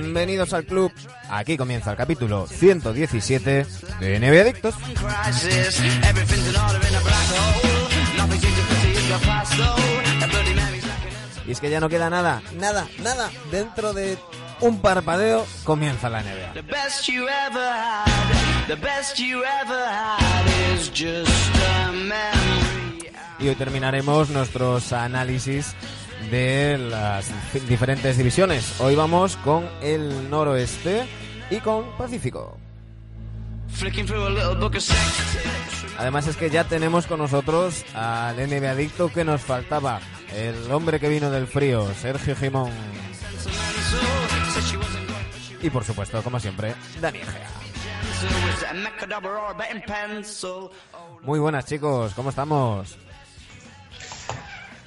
Bienvenidos al club. Aquí comienza el capítulo 117 de NBA Adictos. Y es que ya no queda nada, nada, nada. Dentro de un parpadeo comienza la NBA. Y hoy terminaremos nuestros análisis de las diferentes divisiones. Hoy vamos con el noroeste y con Pacífico. Además es que ya tenemos con nosotros al NBA adicto que nos faltaba, el hombre que vino del frío, Sergio Gimón. Y por supuesto, como siempre, Dani Egea. Muy buenas chicos, ¿cómo estamos?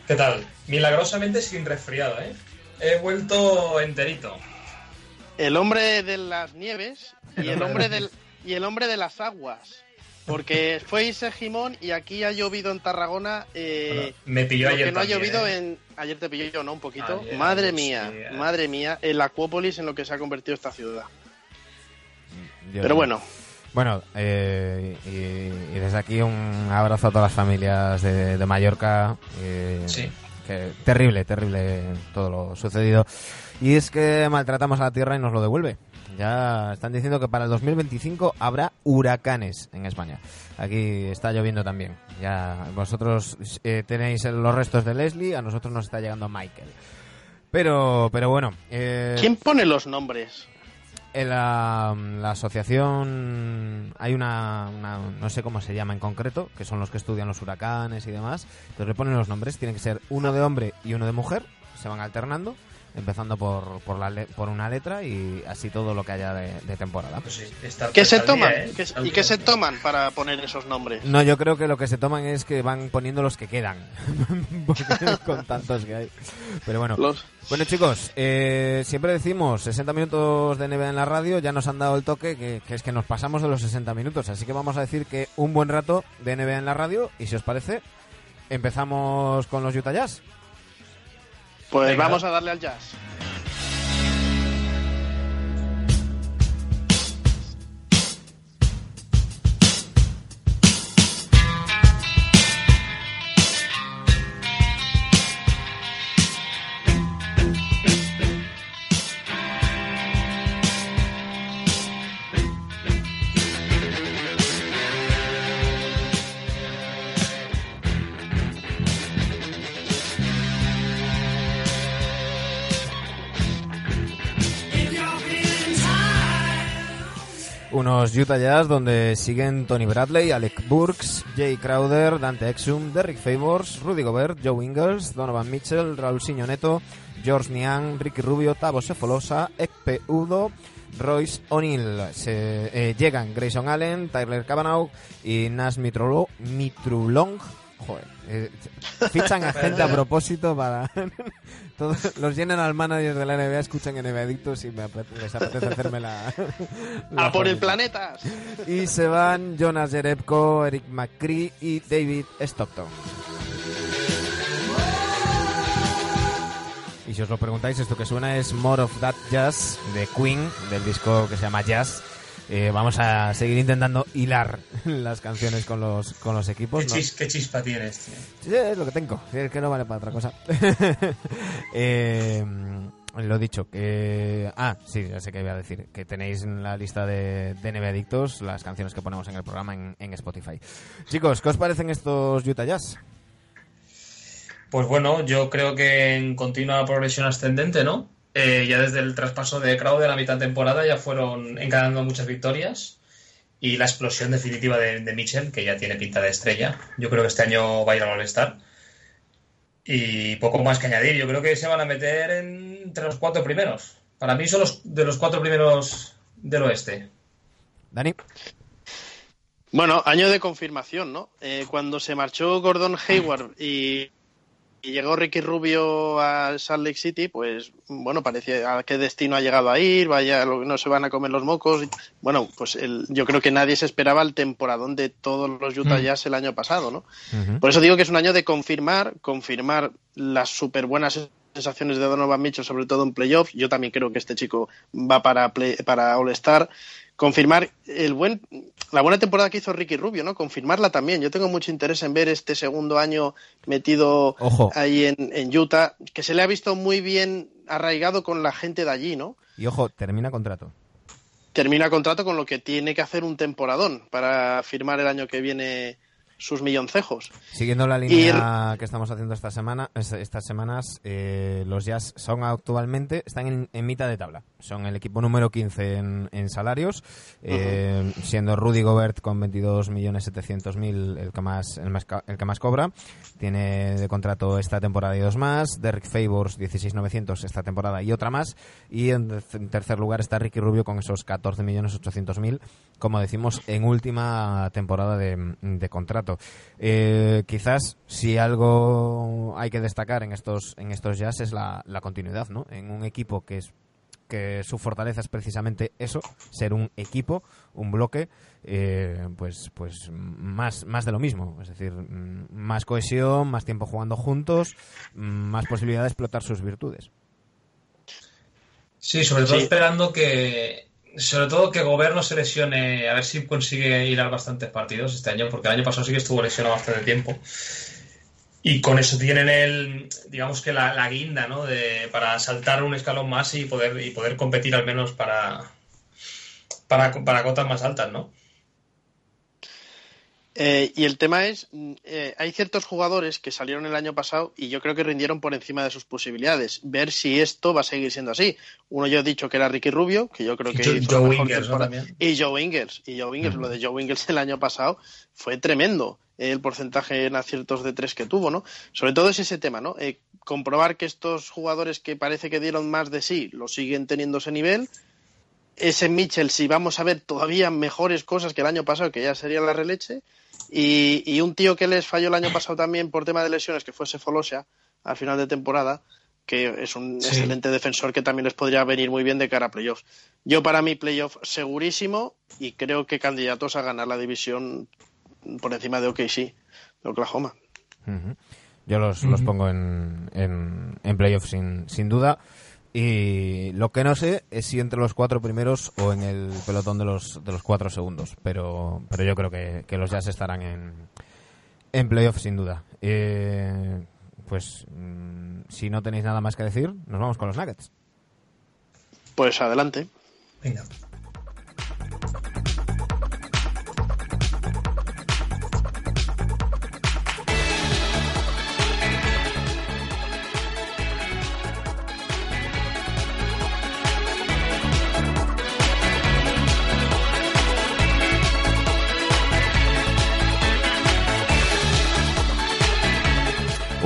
¿Qué tal? Milagrosamente sin resfriado, ¿eh? He vuelto enterito. El hombre de las nieves y el hombre del y el hombre de las aguas. Porque fue Ise Gimón y aquí ha llovido en Tarragona. Eh, me pilló ayer. Que no ha llovido ¿eh? en. Ayer te pilló yo, ¿no? Un poquito. madre mía, madre mía, el Acuópolis en lo que se ha convertido esta ciudad. Pero bueno. Bueno, eh, y, desde aquí un abrazo a todas las familias de, Mallorca. sí. Que, terrible, terrible todo lo sucedido. Y es que maltratamos a la tierra y nos lo devuelve. Ya están diciendo que para el 2025 habrá huracanes en España. Aquí está lloviendo también. Ya vosotros eh, tenéis los restos de Leslie, a nosotros nos está llegando Michael. Pero, pero bueno. Eh, ¿Quién pone los nombres? En la, asociación hay una, no sé cómo se llama en concreto, que son los que estudian los huracanes y demás. Entonces le ponen los nombres, tienen que ser uno de hombre y uno de mujer, se van alternando empezando por, por, la por una letra y así todo lo que haya de, temporada. Pues ¿Qué se toman? ¿eh? ¿Y qué se toman para poner esos nombres? No, yo creo que lo que se toman es que van poniendo los que quedan, con tantos que hay. Pero bueno. Bueno chicos, eh, siempre decimos 60 minutos de NBA en la radio, ya nos han dado el toque que, que, es que nos pasamos de los 60 minutos, así que vamos a decir que un buen rato de NBA en la radio y si os parece, empezamos con los Utah Jazz. Pues vamos a darle al jazz. Unos Utah Jazz donde siguen Tony Bradley, Alec Burks, Jay Crowder, Dante Exum, Derrick Favors, Rudy Gobert, Joe Ingles, Donovan Mitchell, Raúl Neto, George Niang, Ricky Rubio, Tavo Sefolosa, Ekpe Udo, Royce O'Neill. Eh, llegan Grayson Allen, Tyler Cavanaugh y Nas Mitrulong. Joder, eh, fichan a gente a propósito para... Todos los general managers de la NBA escuchan NBA Adictos y me apetece, les apetece hacerme la... ¡A por el planeta! Y se van Jonas Jerebko, Eric McCree y David Stockton. Y si os lo preguntáis, esto que suena es More of That Jazz de Queen, del disco que se llama Jazz eh, vamos a seguir intentando hilar las canciones con los, con los equipos. ¿Qué, chispa tienes, tío? Sí, es lo que tengo, es que no vale para otra cosa. eh, lo dicho, que... Ah, sí, ya sé que iba a decir. Que tenéis en la lista de, de Adictos las canciones que ponemos en el programa en, en Spotify. Chicos, ¿qué os parecen estos Utah Jazz? Pues bueno, yo creo que en continua progresión ascendente, ¿no? Eh, ya desde el traspaso de Crowder de la mitad de temporada ya fueron encadenando muchas victorias y la explosión definitiva de, Mitchell, que ya tiene pinta de estrella. Yo creo que este año va a ir al All-Star. Y poco más que añadir. Yo creo que se van a meter entre los cuatro primeros. Para mí son los de los cuatro primeros del oeste. Dani. Bueno, año de confirmación, ¿no? Eh, cuando se marchó Gordon Hayward y y llegó Ricky Rubio a Salt Lake City, pues bueno, parecía a qué destino ha llegado a ir, vaya, no se van a comer los mocos. Bueno, pues el, yo creo que nadie se esperaba el temporadón de todos los Utah mm. Jazz el año pasado, ¿no? Por eso digo que es un año de confirmar, confirmar las súper buenas sensaciones de Donovan Mitchell, sobre todo en playoffs. Yo también creo que este chico va para, para All-Star. Confirmar el buen, la buena temporada que hizo Ricky Rubio, ¿no? Confirmarla también. Yo tengo mucho interés en ver este segundo año metido ahí en, en Utah, que se le ha visto muy bien arraigado con la gente de allí, ¿no? Y ojo, termina contrato termina contrato con lo que tiene que hacer un temporadón para firmar el año que viene sus milloncejos. Siguiendo la línea que estamos haciendo esta semana, estas semanas, eh, los Jazz son actualmente, están en, mitad de tabla. Son el equipo número 15 en, salarios, eh, siendo Rudy Gobert con 22.700.000 el que más el, más, el que más cobra. Tiene de contrato esta temporada y dos más. Derek Favors 16.900 esta temporada y otra más. Y en, tercer lugar está Ricky Rubio con esos 14.800.000, como decimos, en última temporada de contrato. Eh, quizás si algo hay que destacar en estos en estos jazz es la, continuidad, ¿no? En un equipo que es que su fortaleza es precisamente eso, ser un equipo, un bloque, eh, pues, pues más, más de lo mismo. Es decir, mm, más cohesión, más tiempo jugando juntos, mm, más posibilidad de explotar sus virtudes. Sí, sobre todo esperando que sobre todo que Gobierno se lesione, a ver si consigue ir a bastantes partidos este año, porque el año pasado sí que estuvo lesionado bastante tiempo. Y con eso tienen el, digamos que la, guinda, ¿no? De, para saltar un escalón más y poder, y poder competir al menos para, para, para cotas más altas, ¿no? Eh, y el tema es, mm, eh, hay ciertos jugadores que salieron el año pasado y yo creo que rindieron por encima de sus posibilidades. Ver si esto va a seguir siendo así. Uno yo he dicho que era Ricky Rubio, que yo creo que y Joe, Ingles, Y Joe Ingles. Y Joe Ingles, lo de Joe Ingles el año pasado fue tremendo el porcentaje en aciertos de tres que tuvo, ¿no? Sobre todo es ese tema, ¿no? Eh, comprobar que estos jugadores que parece que dieron más de sí lo siguen teniendo ese nivel. Ese Mitchell, si vamos a ver todavía mejores cosas que el año pasado, que ya sería la releche y, un tío que les falló el año pasado también por tema de lesiones, que fue Sefolosia, al final de temporada, que es un excelente defensor que también les podría venir muy bien de cara a playoffs. Yo para mí playoff segurísimo y creo que candidatos a ganar la división por encima de OKC, de Oklahoma. Yo los, los pongo en, en, en playoff sin, sin duda. Y lo que no sé es si entre los cuatro primeros o en el pelotón de los, de los cuatro segundos. Pero, pero yo creo que, los Jazz estarán en, en playoff sin duda. Eh, pues mm, si no tenéis nada más que decir, nos vamos con los Nuggets. Pues adelante. Venga.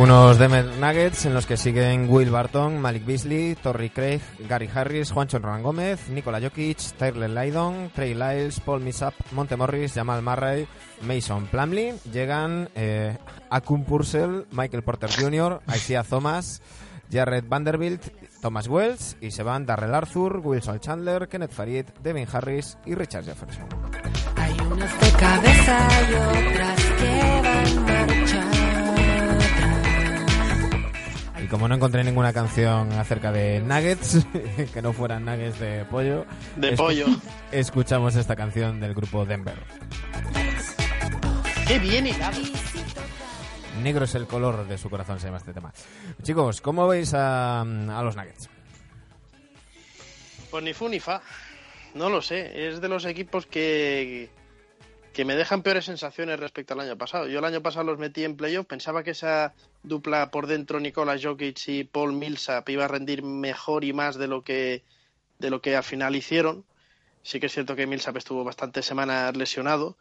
Unos Demer Nuggets en los que siguen Will Barton, Malik Beasley, Torrey Craig, Gary Harris, Juancho Roland Gómez, Nikola Jokic, Tyler Lydon, Trey Lyles, Paul Millsap, Monte Morris, Jamal Murray, Mason Plumley. Llegan eh, Akun Purcell, Michael Porter Jr., Isaiah Thomas, Jared Vanderbilt, Thomas Wells y se van Darrell Arthur, Wilson Chandler, Kenneth Farid, Devin Harris y Richard Jefferson. Hay de cabeza y otras que van como no encontré ninguna canción acerca de nuggets, que no fueran nuggets de pollo, de pollo, escuchamos esta canción del grupo Denver. ¡Qué bien Negro es el color de su corazón, se llama este tema. Chicos, ¿cómo veis a, a los nuggets? Pues ni fu ni fa. No lo sé. Es de los equipos que, que me dejan peores sensaciones respecto al año pasado. Yo el año pasado los metí en playoff, pensaba que esa dupla por dentro, Nicolás Jokic y Paul Millsap, iba a rendir mejor y más de lo que, de lo que al final hicieron. Sí que es cierto que Millsap estuvo bastantes semanas lesionado,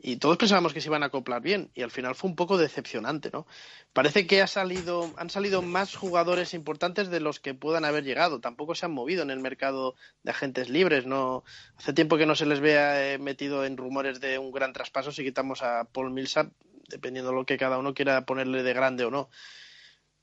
y todos pensábamos que se iban a acoplar bien y al final fue un poco decepcionante, ¿no? Parece que ha salido, han salido más jugadores importantes de los que puedan haber llegado. Tampoco se han movido en el mercado de agentes libres, ¿no? Hace tiempo que no se les vea eh, metido en rumores de un gran traspaso si quitamos a Paul Millsap, dependiendo de lo que cada uno quiera ponerle de grande o no.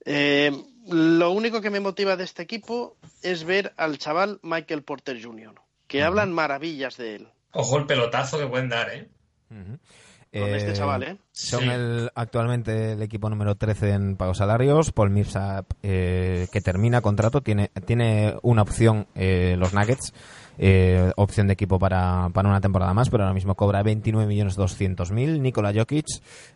Eh, lo único que me motiva de este equipo es ver al chaval Michael Porter Jr., que hablan maravillas de él. Ojo el pelotazo que pueden dar, ¿eh? Con este chaval, ¿eh? Son el, actualmente el equipo número 13 en pagos salarios. Paul Millsap, que termina contrato, tiene, tiene una opción los Nuggets eh, opción de equipo para, para, una temporada más, pero ahora mismo cobra 29.200.000. Nikola Jokic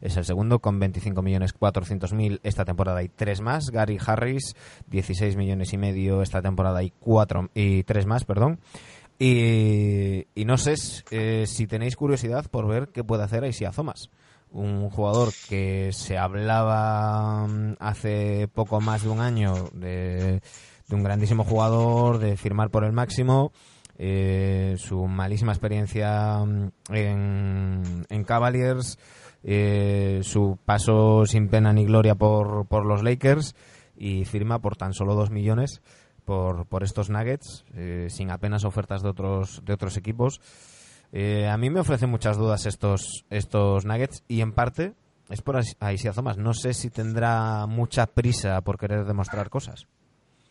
es el segundo con 25.400.000 esta temporada y tres más. Gary Harris, 16 millones y medio esta temporada y cuatro y tres más, perdón. Y, no sé eh, si tenéis curiosidad por ver qué puede hacer Isaiah Thomas un jugador que se hablaba mm, hace poco más de un año de, un grandísimo jugador, de firmar por el máximo, eh, su malísima experiencia mm, en, en Cavaliers, eh, su paso sin pena ni gloria por, por los Lakers y firma por tan solo dos millones por, por estos Nuggets, eh, sin apenas ofertas de otros, de otros equipos. a mí me ofrecen muchas dudas estos, estos Nuggets y en parte es por Isaiah Thomas. No sé si tendrá mucha prisa por querer demostrar cosas.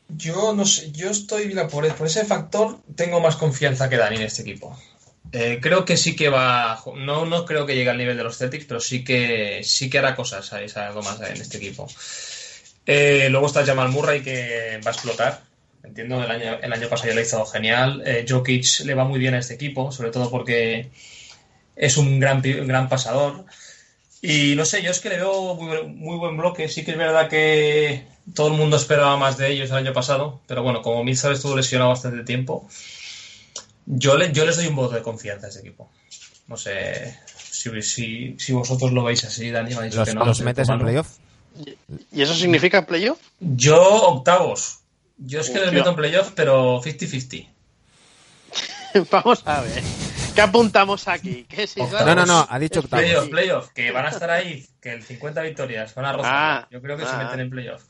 Yo no sé, yo estoy por, por ese factor tengo más confianza que Dani en este equipo. Eh, creo que sí que va, no, no creo que llegue al nivel de los Celtics, pero sí que sí que hará cosas, algo más en este equipo. Eh, luego está Jamal Murray que va a explotar. Entiendo, el año, el año pasado ya lo hizo genial. Eh, Jokic le va muy bien a este equipo, sobre todo porque es un gran, gran pasador. Y no sé, yo es que le veo muy, muy buen bloque. Sí que es verdad que todo el mundo esperaba más de ellos el año pasado, pero bueno, como Millsap estuvo lesionado bastante tiempo, yo, le, yo les doy un voto de confianza a ese equipo. No sé si, si, vosotros lo veis así, Dani. ¿Los, ¿los metes en playoff? ¿Y eso significa playoff? Yo octavos. Yo es que les meto en playoff, pero 50-50. Vamos a ver. ¿Qué apuntamos aquí? no, no, no, ha dicho octavos. Playoff, playoff, que van a estar ahí, que el 50 victorias van a rozar. Ah, yo creo que se ah. meten en playoff.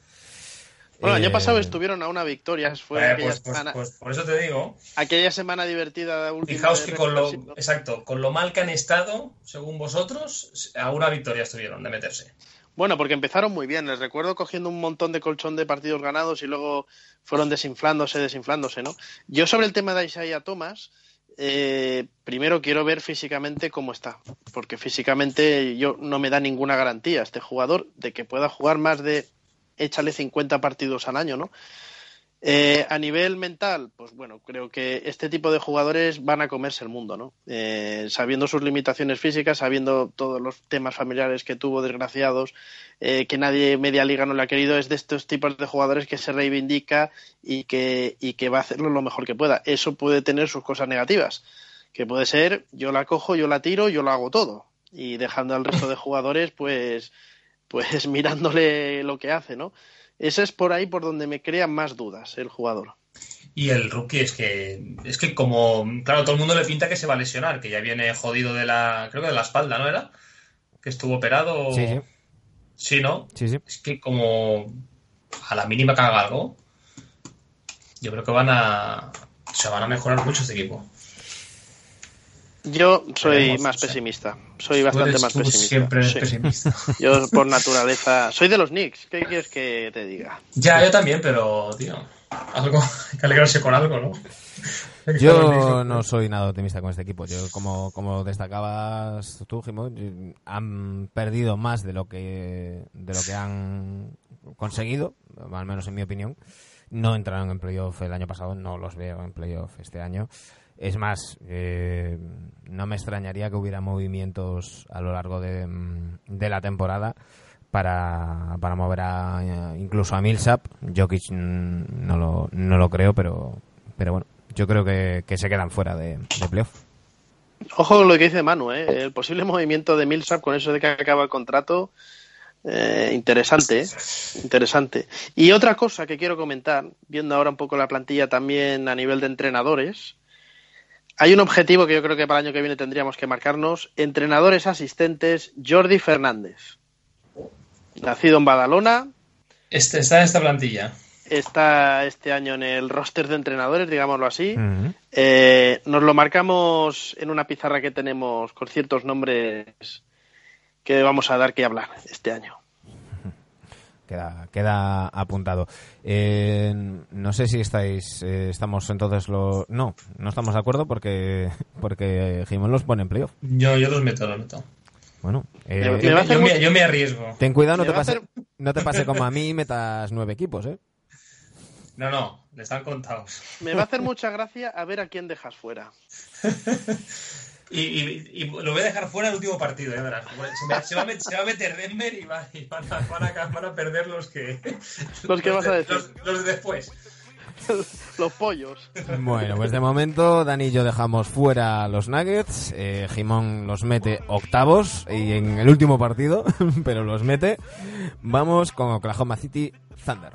Bueno, el año pasado eh, estuvieron a una victoria. Fue eh, pues, pues, pues, por eso te digo. Aquella semana divertida de última Fijaos que con lo, exacto, con lo mal que han estado, según vosotros, a una victoria estuvieron de meterse. Bueno, porque empezaron muy bien. Les recuerdo cogiendo un montón de colchón de partidos ganados y luego fueron desinflándose, desinflándose, ¿no? Yo sobre el tema de Isaiah Thomas, eh, primero quiero ver físicamente cómo está, porque físicamente yo no me da ninguna garantía este jugador de que pueda jugar más de échale 50 partidos al año, ¿no? Eh, a nivel mental, pues bueno, creo que este tipo de jugadores van a comerse el mundo, ¿no? Eh, sabiendo sus limitaciones físicas, sabiendo todos los temas familiares que tuvo, desgraciados, eh, que nadie media liga no le ha querido, es de estos tipos de jugadores que se reivindica y que, y que va a hacerlo lo mejor que pueda. Eso puede tener sus cosas negativas, que puede ser yo la cojo, yo la tiro, yo lo hago todo. Y dejando al resto de jugadores, pues pues mirándole lo que hace, ¿no? Ese es por ahí por donde me crean más dudas el jugador. Y el rookie es que, es que como, claro, todo el mundo le pinta que se va a lesionar, que ya viene jodido de la, creo que de la espalda, ¿no era? Que estuvo operado. Sí, sí. Sí, ¿no? Sí, sí. Es que como a la mínima que haga algo, yo creo que van a, se van a mejorar mucho este equipo. Yo soy más pesimista. Soy bastante más pesimista. Siempre pesimista. Yo por naturaleza soy de los Knicks. ¿Qué quieres que te diga? Ya, yo también, pero tío, algo hay que alegrarse con algo, ¿no? Yo no soy nada optimista con este equipo. Yo, como, como destacabas tú, Jimo, han perdido más de lo que de lo que han conseguido, al menos en mi opinión. No entraron en playoff el año pasado, no los veo en playoff este año. Es más, eh, no me extrañaría que hubiera movimientos a lo largo de, mm, la temporada para, para mover a, incluso a Millsap. Jokic mm, no lo, no lo creo, pero, pero bueno, yo creo que, se quedan fuera de, playoff. Ojo con lo que dice Manu, ¿eh? el posible movimiento de Millsap con eso de que acaba el contrato. Eh, interesante, ¿eh? interesante. Y otra cosa que quiero comentar, viendo ahora un poco la plantilla también a nivel de entrenadores, hay un objetivo que yo creo que para el año que viene tendríamos que marcarnos. Entrenadores asistentes, Jordi Fernández. Nacido en Badalona. Este, está en esta plantilla. Está este año en el roster de entrenadores, digámoslo así. Eh, nos lo marcamos en una pizarra que tenemos con ciertos nombres que vamos a dar que hablar este año queda, queda apuntado. Eh, no sé si estáis, eh, estamos entonces lo, no, no estamos de acuerdo porque porque Jimón los pone en playoff. Yo, yo los meto, los meto. Bueno, eh, Me- me Yo, me- hacer yo mu- me, yo me arriesgo. ten cuidado, no te, pase, hacer- no te pase como a mí y metas nueve equipos, ¿eh? No, no, le están contados. Me va a hacer mucha gracia a ver a quién dejas fuera. Y, y- y lo voy a dejar fuera el último partido, ya verás. Se, me- se va, a met- se va a meter Denver y, va- y van, a, van a- van a perder los que. Los que vas a de- decir. Los, los de después. Los pollos. Bueno, pues de momento Dani y yo dejamos fuera los Nuggets, eh, Jimón los mete octavos y en el último partido, pero los mete. Vamos con Oklahoma City Thunder.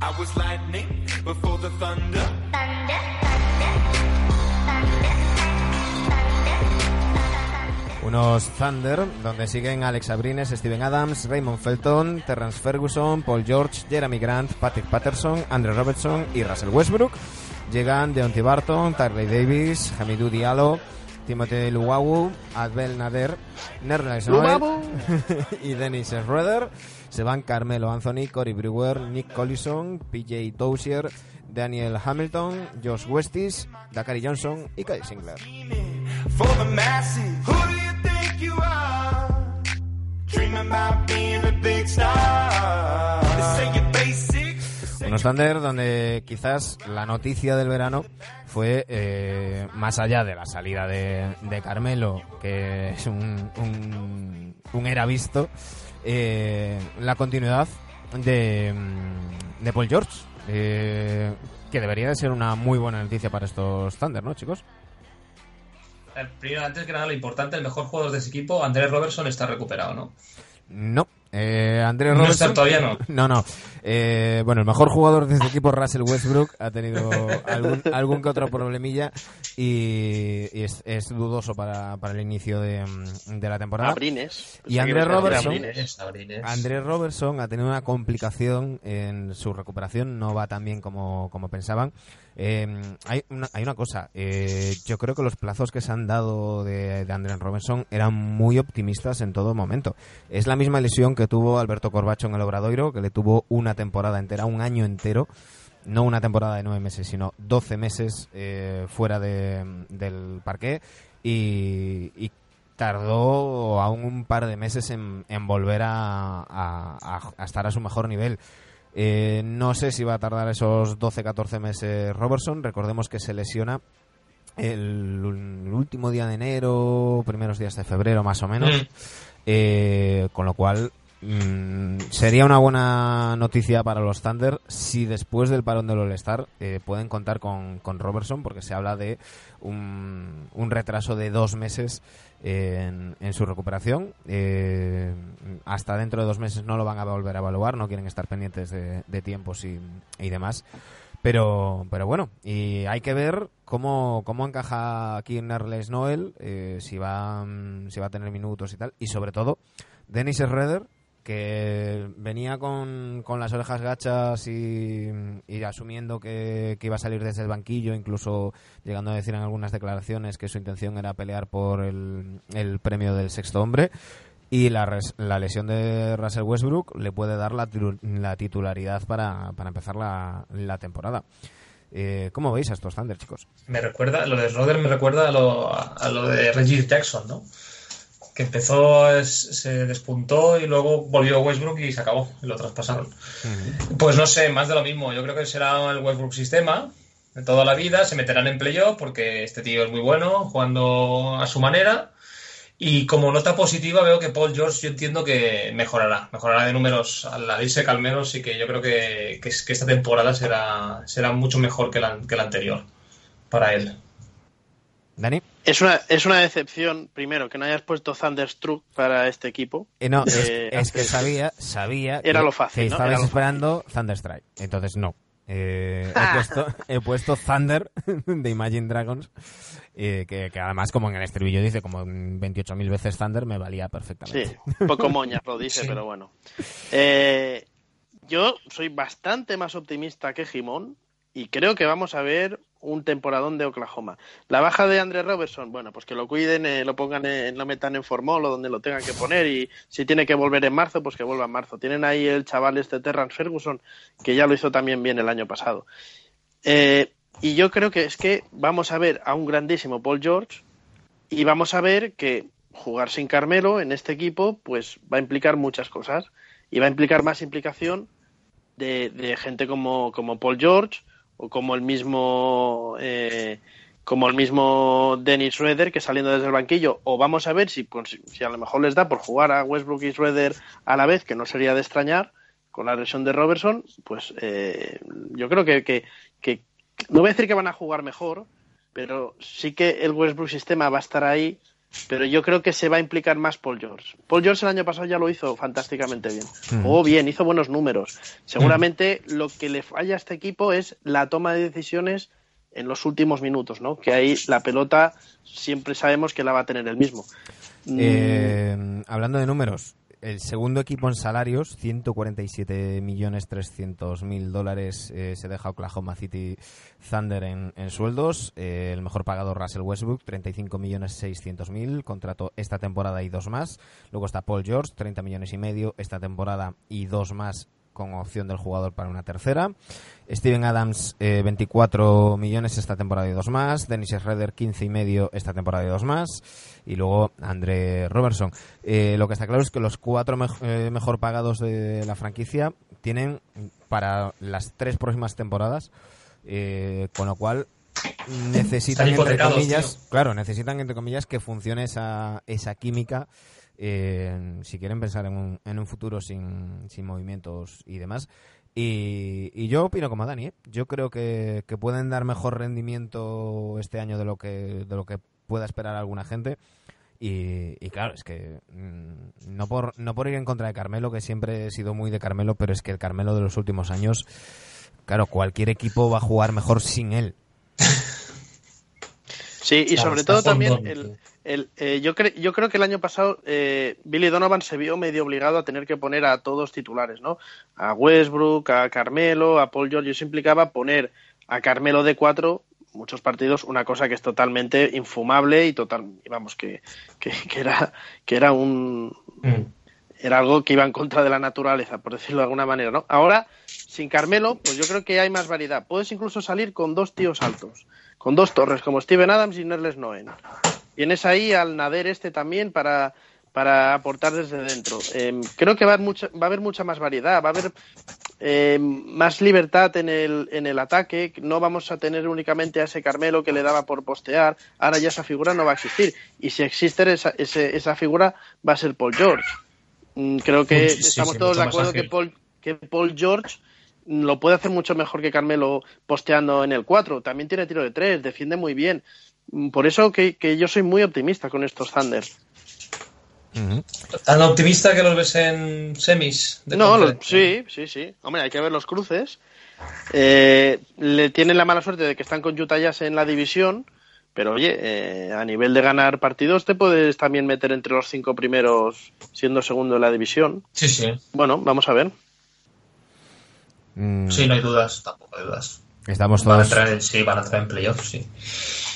I was lightning before the thunder. Unos Thunder, donde siguen Alex Abrines, Steven Adams, Raymond Felton, Terrence Ferguson, Paul George, Jeremy Grant, Patrick Patterson, Andrew Robertson y Russell Westbrook. Llegan Deontay Barton, Tyree Davis, Hamidou Diallo, Timothy Luwawu, Adbel Nader, Nerlens Noel y Dennis Schroeder. Se van Carmelo Anthony, Cory Brewer, Nick Collison, PJ Dozier, Daniel Hamilton, Josh Westis, Dakari Johnson y Kai Singler. Unos Thunder donde quizás la noticia del verano fue eh, más allá de la salida de, de Carmelo, que es un, un, un era visto, eh, la continuidad de, mm, de Paul George, eh, que debería de ser una muy buena noticia para estos Thunder, ¿no, chicos? Eh, Primero, antes que nada, lo importante, el mejor jugador de ese equipo, Andrés Robertson, está recuperado, ¿no? No. Eh, Andrés No Robertson. está todavía, no. No, no. Eh, bueno, el mejor jugador de este equipo, Russell Westbrook, ha tenido algún, algún que otro problemilla y, y es, es dudoso para, para el inicio de, mm, de la temporada. Abrines. Y Andrés Robertson. Abrines. Abrines. Andrés Robertson ha tenido una complicación en su recuperación, no va tan bien como, como pensaban. Eh, hay, una, hay una cosa, eh, yo creo que los plazos que se han dado de, de Andrés Robertson eran muy optimistas en todo momento. Es la misma lesión que tuvo Alberto Corbacho en el Obradoiro, que le tuvo una temporada entera, un año entero, no una temporada de nueve meses, sino doce meses eh, fuera de- del parque y, tardó aún un par de meses en, volver a estar a su mejor nivel. Eh, no sé si va a tardar esos 12-14 meses Robertson. Recordemos que se lesiona el, el último día de enero, primeros días de febrero más o menos. Mm. Eh, con lo cual mm, sería una buena noticia para los Thunder si después del parón del All-Star eh, pueden contar con, con Robertson porque se habla de un, un retraso de dos meses en, en su recuperación. Eh, hasta dentro de dos meses no lo van a volver a evaluar, no quieren estar pendientes de, tiempos y, demás. Pero, pero bueno, y hay que ver cómo, cómo encaja aquí en Noel, eh, si, va, mm, si va a tener minutos y tal. Y sobre todo, Dennis Schroeder, que venía con, con las orejas gachas y, asumiendo que, iba a salir desde el banquillo, incluso llegando a decir en algunas declaraciones que su intención era pelear por el, el premio del sexto hombre. Y la, res- la lesión de Russell Westbrook le puede dar la, titularidad para, para empezar la, la temporada. Eh, ¿Cómo veis a estos Thunder, chicos? Me recuerda, lo de Schroeder me recuerda a lo, a lo de Reggie Jackson, ¿no? Que empezó, se despuntó y luego volvió Westbrook y se acabó, y lo traspasaron. Pues no sé, más de lo mismo. Yo creo que será el Westbrook sistema de toda la vida. Se meterán en playoff porque este tío es muy bueno, jugando a su manera. Y como nota positiva veo que Paul George yo entiendo que mejorará. Mejorará de números al irse Calmero, sí que yo creo que, que, que esta temporada será, será mucho mejor que la, que la anterior para él. ¿Dani? Es una, es una decepción, primero, que no hayas puesto Thunderstruck para este equipo. Eh, no, es, Eh, es que sabía, sabía Era que, lo fácil, que ¿no? estabais Era lo esperando Thunderstrike. Entonces no. Eh, he, puesto, he puesto Thunder de Imagine Dragons, eh, que, que además como en el estribillo dice como 28.000 veces Thunder me valía Sí, perfectamente. un poco moñas lo dice, Sí. pero bueno. Eh, yo soy bastante más optimista que Jimón y creo que vamos a ver un temporadón de Oklahoma. La baja de Andre Robertson, bueno, pues que lo cuiden, eh, lo pongan, en, lo metan en formol o donde lo tengan que poner y si tiene que volver en marzo, pues que vuelva en marzo. Tienen ahí el chaval este Terrance Ferguson, que ya lo hizo también bien el año pasado. Eh, Y yo creo que es que vamos a ver a un grandísimo Paul George y vamos a ver que jugar sin Carmelo en este equipo pues va a implicar muchas cosas y va a implicar más implicación de, de gente como, como Paul George o como el mismo eh, como el mismo Dennis Schroeder que saliendo desde el banquillo o vamos a ver si, pues, si a lo mejor les da por jugar a Westbrook y Schroeder a la vez que no sería de extrañar con la lesión de Robertson pues eh, yo creo que, que, que no voy a decir que van a jugar mejor pero sí que el Westbrook sistema va a estar ahí pero yo creo que se va a implicar más Paul George. Paul George el año pasado ya lo hizo fantásticamente bien. Jugó bien, hizo buenos números. Seguramente lo que le falla a este equipo es la toma de decisiones en los últimos minutos, ¿no? Que ahí la pelota siempre sabemos que la va a tener el mismo. Mm, Eh, hablando de números, el segundo equipo en salarios, 147 millones 300 mil dólares eh, se deja Oklahoma City Thunder en, sueldos. Eh, el mejor pagado Russell Westbrook, 35 millones 600 mil, contrato esta temporada y dos más. Luego está Paul George, 30 millones y medio esta temporada y dos más con opción del jugador para una tercera. Steven Adams, eh, 24 millones esta temporada y dos más. Dennis Schroeder, 15 y medio esta temporada y dos más. Y luego André Robertson. Eh, lo que está claro es que los cuatro mej- eh, mejor pagados de la franquicia tienen para las tres próximas temporadas, eh, con lo cual necesitan entre comillas, tío. claro, necesitan entre comillas que funcione esa, esa química eh, si quieren pensar en un, en un futuro sin, sin movimientos y demás. Y, y yo opino como Dani, ¿eh? yo creo que, que pueden dar mejor rendimiento este año de lo que, de lo que pueda esperar alguna gente. Y, y claro, es que mm, no por, no por ir en contra de Carmelo, que siempre he sido muy de Carmelo, pero es que el Carmelo de los últimos años, claro, cualquier equipo va a jugar mejor sin él. Sí, y Claro, sobre todo también el, eh, yo, cre- yo creo que el año pasado eh, Billy Donovan se vio medio obligado a tener que poner a todos titulares, ¿no? A Westbrook, a Carmelo, a Paul George. Eso implicaba poner a Carmelo de cuatro muchos partidos, una cosa que es totalmente infumable y total, vamos, que, que, que era, que era un, Mm. era algo que iba en contra de la naturaleza, por decirlo de alguna manera, ¿no? Ahora, sin Carmelo, pues yo creo que hay más variedad. Puedes incluso salir con dos tíos altos, con dos torres, como Steven Adams y Nerles Noen. Tienes ahí al Nader este también para, para aportar desde dentro. Eh, creo que va a, haber mucha, va a haber mucha más variedad, va a haber eh, más libertad en el, en el ataque. No vamos a tener únicamente a ese Carmelo que le daba por postear. Ahora ya esa figura no va a existir. Y si existe esa, ese- esa figura, va a ser Paul George. Mm, Creo que sí, estamos sí, todos de acuerdo que. Paul, que Paul George lo puede hacer mucho mejor que Carmelo posteando en el 4. También tiene tiro de 3, defiende muy bien. Mm, Por eso que, que yo soy muy optimista con estos Tan optimista que los ves en semis. De No, sí, sí, sí. Hombre, hay que ver los cruces. Eh, le tienen la mala suerte de que están con Utah Jazz en la división, pero oye, eh, a nivel de ganar partidos te puedes también meter entre los cinco primeros siendo segundo en la división. Sí, sí. Bueno, vamos a ver. Mm, Sí, no hay dudas, tampoco hay dudas. estamos, Van a todos, entrar en, sí, van a entrar en playoffs, sí.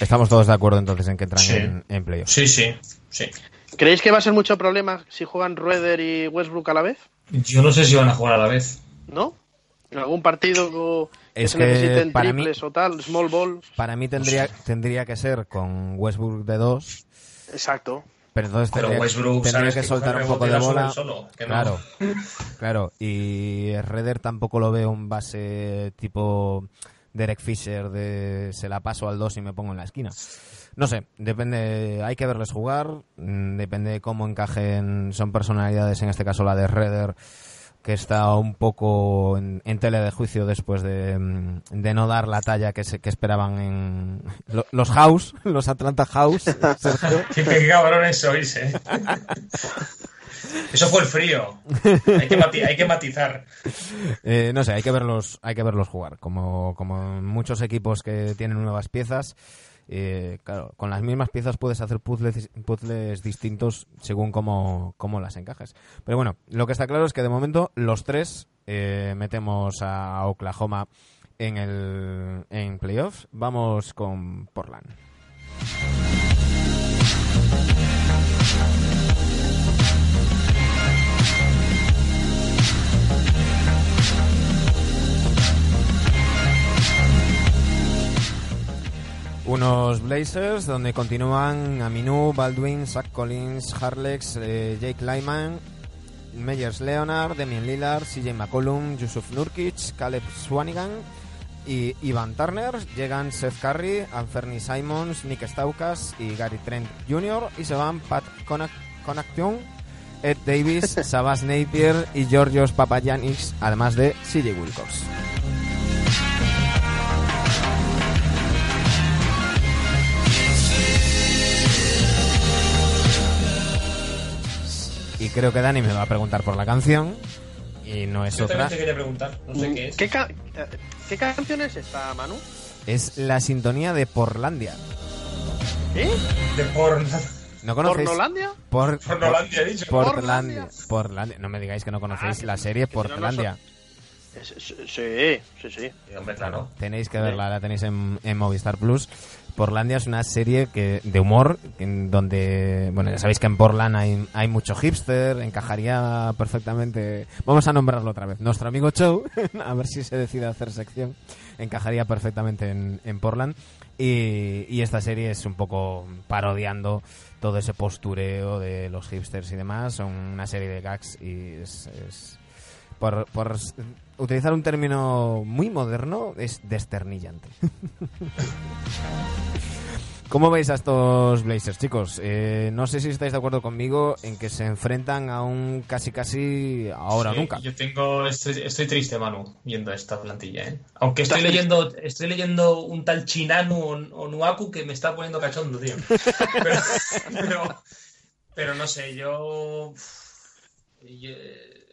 estamos todos de acuerdo entonces en que entran Sí. en, en playoffs. Sí, sí, sí. ¿Creéis que va a ser mucho problema si juegan Rueder y Westbrook a la vez? Yo no sé si van a jugar a la vez. ¿No? ¿En algún partido que Es se que necesiten para mí- triples o tal, small ball? Para mí tendría, tendría que ser con Westbrook de 2, Exacto. pero entonces Pero Westbrook, tendría sabes que que soltar un poco de bola. solo, que no. Claro, claro. Y Redder tampoco lo veo un base tipo Derek Fisher de se la paso al 2 y me pongo en la esquina. No sé, depende, hay que verles jugar, mm, depende de cómo encajen, son personalidades, en este caso la de Redder, que está un poco en, en tele de juicio después de, mm, de no dar la talla que, se, que esperaban en lo- los House, los Atlanta House. Qué, cabrones sois, eh. Eso fue el frío. Hay que, mati- hay que matizar. Eh, no sé, hay que verlos, hay que verlos jugar. Como, como muchos equipos que tienen nuevas piezas, eh, claro, con las mismas piezas puedes hacer puzzles, distintos según cómo, cómo las encajes. Pero bueno, lo que está claro es que de momento los tres eh, metemos a Oklahoma en el en playoffs. Vamos con Portland. Unos Blazers donde continúan Aminu, Baldwin, Zach Collins, Harlex, eh, Jake Lyman, Meyers Leonard, Demian Lillard, CJ McCollum, Yusuf Nurkic, Caleb Swanigan y Ivan Turner. Llegan Seth Curry, Anferni Simons, Nick Staukas y Gary Trent Jr. y se van Pat Connaughton, Ed Davis, Sabas Napier y Georgios Papagiannis, además de CJ Wilcox. Y creo que Dani me va a preguntar por la canción. Y no es Yo otra. te quería preguntar, no sé qué es. ¿Qué, ca- ¿Qué canción es esta, Manu? Es la sintonía de Porlandia. ¿Eh? De porno. ¿No conocéis? ¿Pornolandia? Por, Pornolandia, he dicho. Portlandia. Portlandia. No me digáis que no conocéis Ah, la serie que si no, no Portlandia. Sí, sí, sí. Sí, hombre, claro. Tenéis que verla, la tenéis en, en Movistar Plus. Portlandia es una serie que de humor, en donde, bueno, ya sabéis que en Portland hay, hay mucho hipster, encajaría perfectamente, vamos a nombrarlo otra vez, nuestro amigo Chow, a ver si se decide hacer sección, encajaría perfectamente en, en Portland. Y, y esta serie es un poco parodiando todo ese postureo de los hipsters y demás, son una serie de gags y es- es por, utilizar un término muy moderno, es desternillante. ¿Cómo veis a estos Blazers, chicos? Eh, no sé si estáis de acuerdo conmigo en que se enfrentan a un casi casi ahora o Sí, nunca. Yo tengo, estoy, estoy triste, Manu, viendo esta plantilla, ¿eh? Aunque estoy leyendo, estoy leyendo un tal Chinanu o, o Nuaku que me está poniendo cachondo, tío. Pero, pero, pero no sé, yo, yo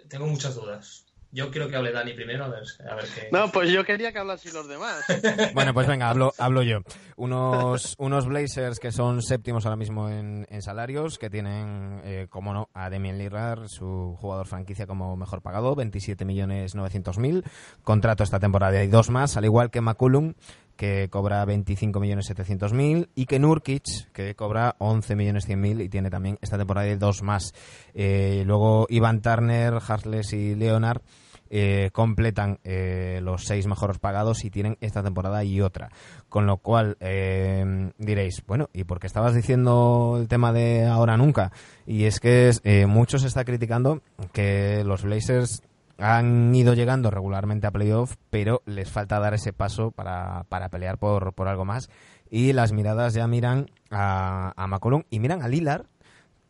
tengo muchas dudas. Yo quiero que hable Dani primero, a ver, a ver qué. No, pues yo quería que hablasen los demás. Bueno, pues venga, hablo, hablo yo. Unos, unos Blazers que son séptimos ahora mismo en, en salarios, que tienen, eh, como no, a Demian Lillard, su jugador franquicia como mejor pagado, 27 millones 900 mil. Contrato esta temporada y dos más, al igual que McCullum, que cobra 25 millones 700 mil, y que Nurkic, que cobra 11 millones 100 mil y tiene también esta temporada y dos más. Eh, luego Ivan Turner, Harles y Leonard eh, completan eh, los seis mejores pagados y tienen esta temporada y otra. Con lo cual eh, diréis, bueno, ¿y por qué estabas diciendo el tema de ahora nunca? Y es que eh, muchos está criticando que los Blazers han ido llegando regularmente a playoff, pero les falta dar ese paso para, para pelear por, por algo más. Y las miradas ya miran a, a McCollum y miran a Lillard,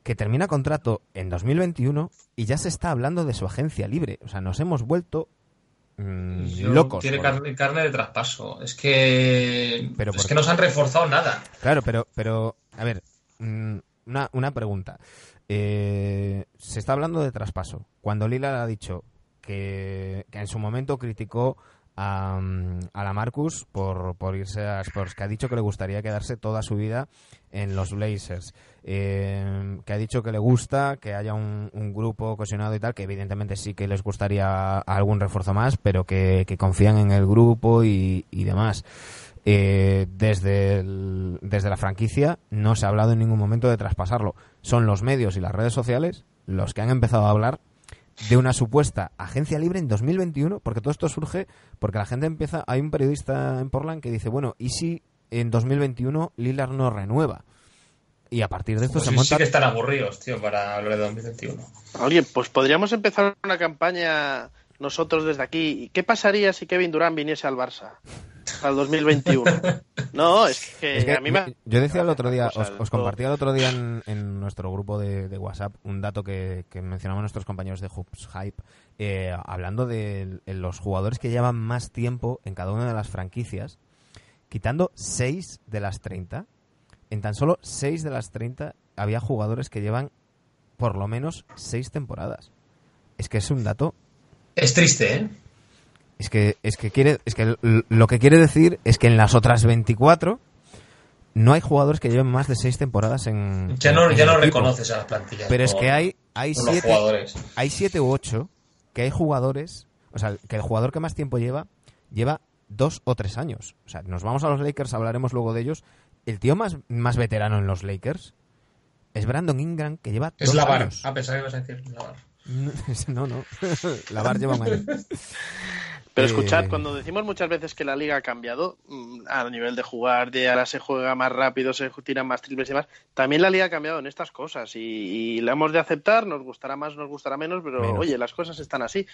que termina contrato en 2021 y ya se está hablando de su agencia libre. O sea, nos hemos vuelto mm, Yo- locos. Por- carne, carne de traspaso. Es que. Pero es que no se han reforzado nada. Claro, pero, pero a ver, mm, una, una pregunta. Eh, se está hablando de traspaso. Cuando Lila ha dicho que, que en su momento criticó a, mm, a la Marcus por, por irse a Spurs, que ha dicho que le gustaría quedarse toda su vida en los Blazers, eh, que ha dicho que le gusta que haya un, un grupo cohesionado y tal, que evidentemente sí que les gustaría algún refuerzo más, pero que, que confían en el grupo y, y demás. Eh, desde, el- desde la franquicia no se ha hablado en ningún momento de traspasarlo. Son los medios y las redes sociales los que han empezado a hablar de una supuesta agencia libre en 2021, porque todo esto surge porque la gente empieza. Hay un periodista en Portland que dice: Bueno, ¿y si en 2021 Lillard no renueva? Y a partir de esto Pues se sí, monta. sí que están aburridos, tío, para hablar de 2021. Oye, pues podríamos empezar una campaña nosotros desde aquí. ¿Qué pasaría si Kevin Durant viniese al Barça al 2021? No, es que, Es que a mí me... Yo decía el otro día, os, os compartía el otro día en, en nuestro grupo de, de WhatsApp un dato que, que mencionaban nuestros compañeros de Hoops Hype, eh, hablando de el- los jugadores que llevan más tiempo en cada una de las franquicias, quitando 6 de las 30, en tan solo 6 de las 30 había jugadores que llevan por lo menos 6 temporadas. Es que es un dato Es triste, ¿eh? Es que, es que quiere, es que lo que quiere decir es que en las otras 24 no hay jugadores que lleven más de 6 temporadas en. Ya no, en ya no reconoces a las plantillas. Pero es que hay, hay siete, jugadores. hay siete u ocho que hay jugadores, o sea, que el jugador que más tiempo lleva, lleva dos o tres años. O sea, nos vamos a los Lakers, hablaremos luego de ellos. El tío más, más veterano en los Lakers es Brandon Ingram, que lleva Es Lavar. años. A pesar que vas a decir Lavar. No, no. La bar lleva año. Pero Eh, escuchad, cuando decimos muchas veces que la liga ha cambiado mm, a nivel de jugar, de ahora se juega más rápido, se tiran más triples y demás, también la liga ha cambiado en estas cosas y, y la hemos de aceptar, nos gustará más, nos gustará menos, pero Menos. oye, las cosas están así.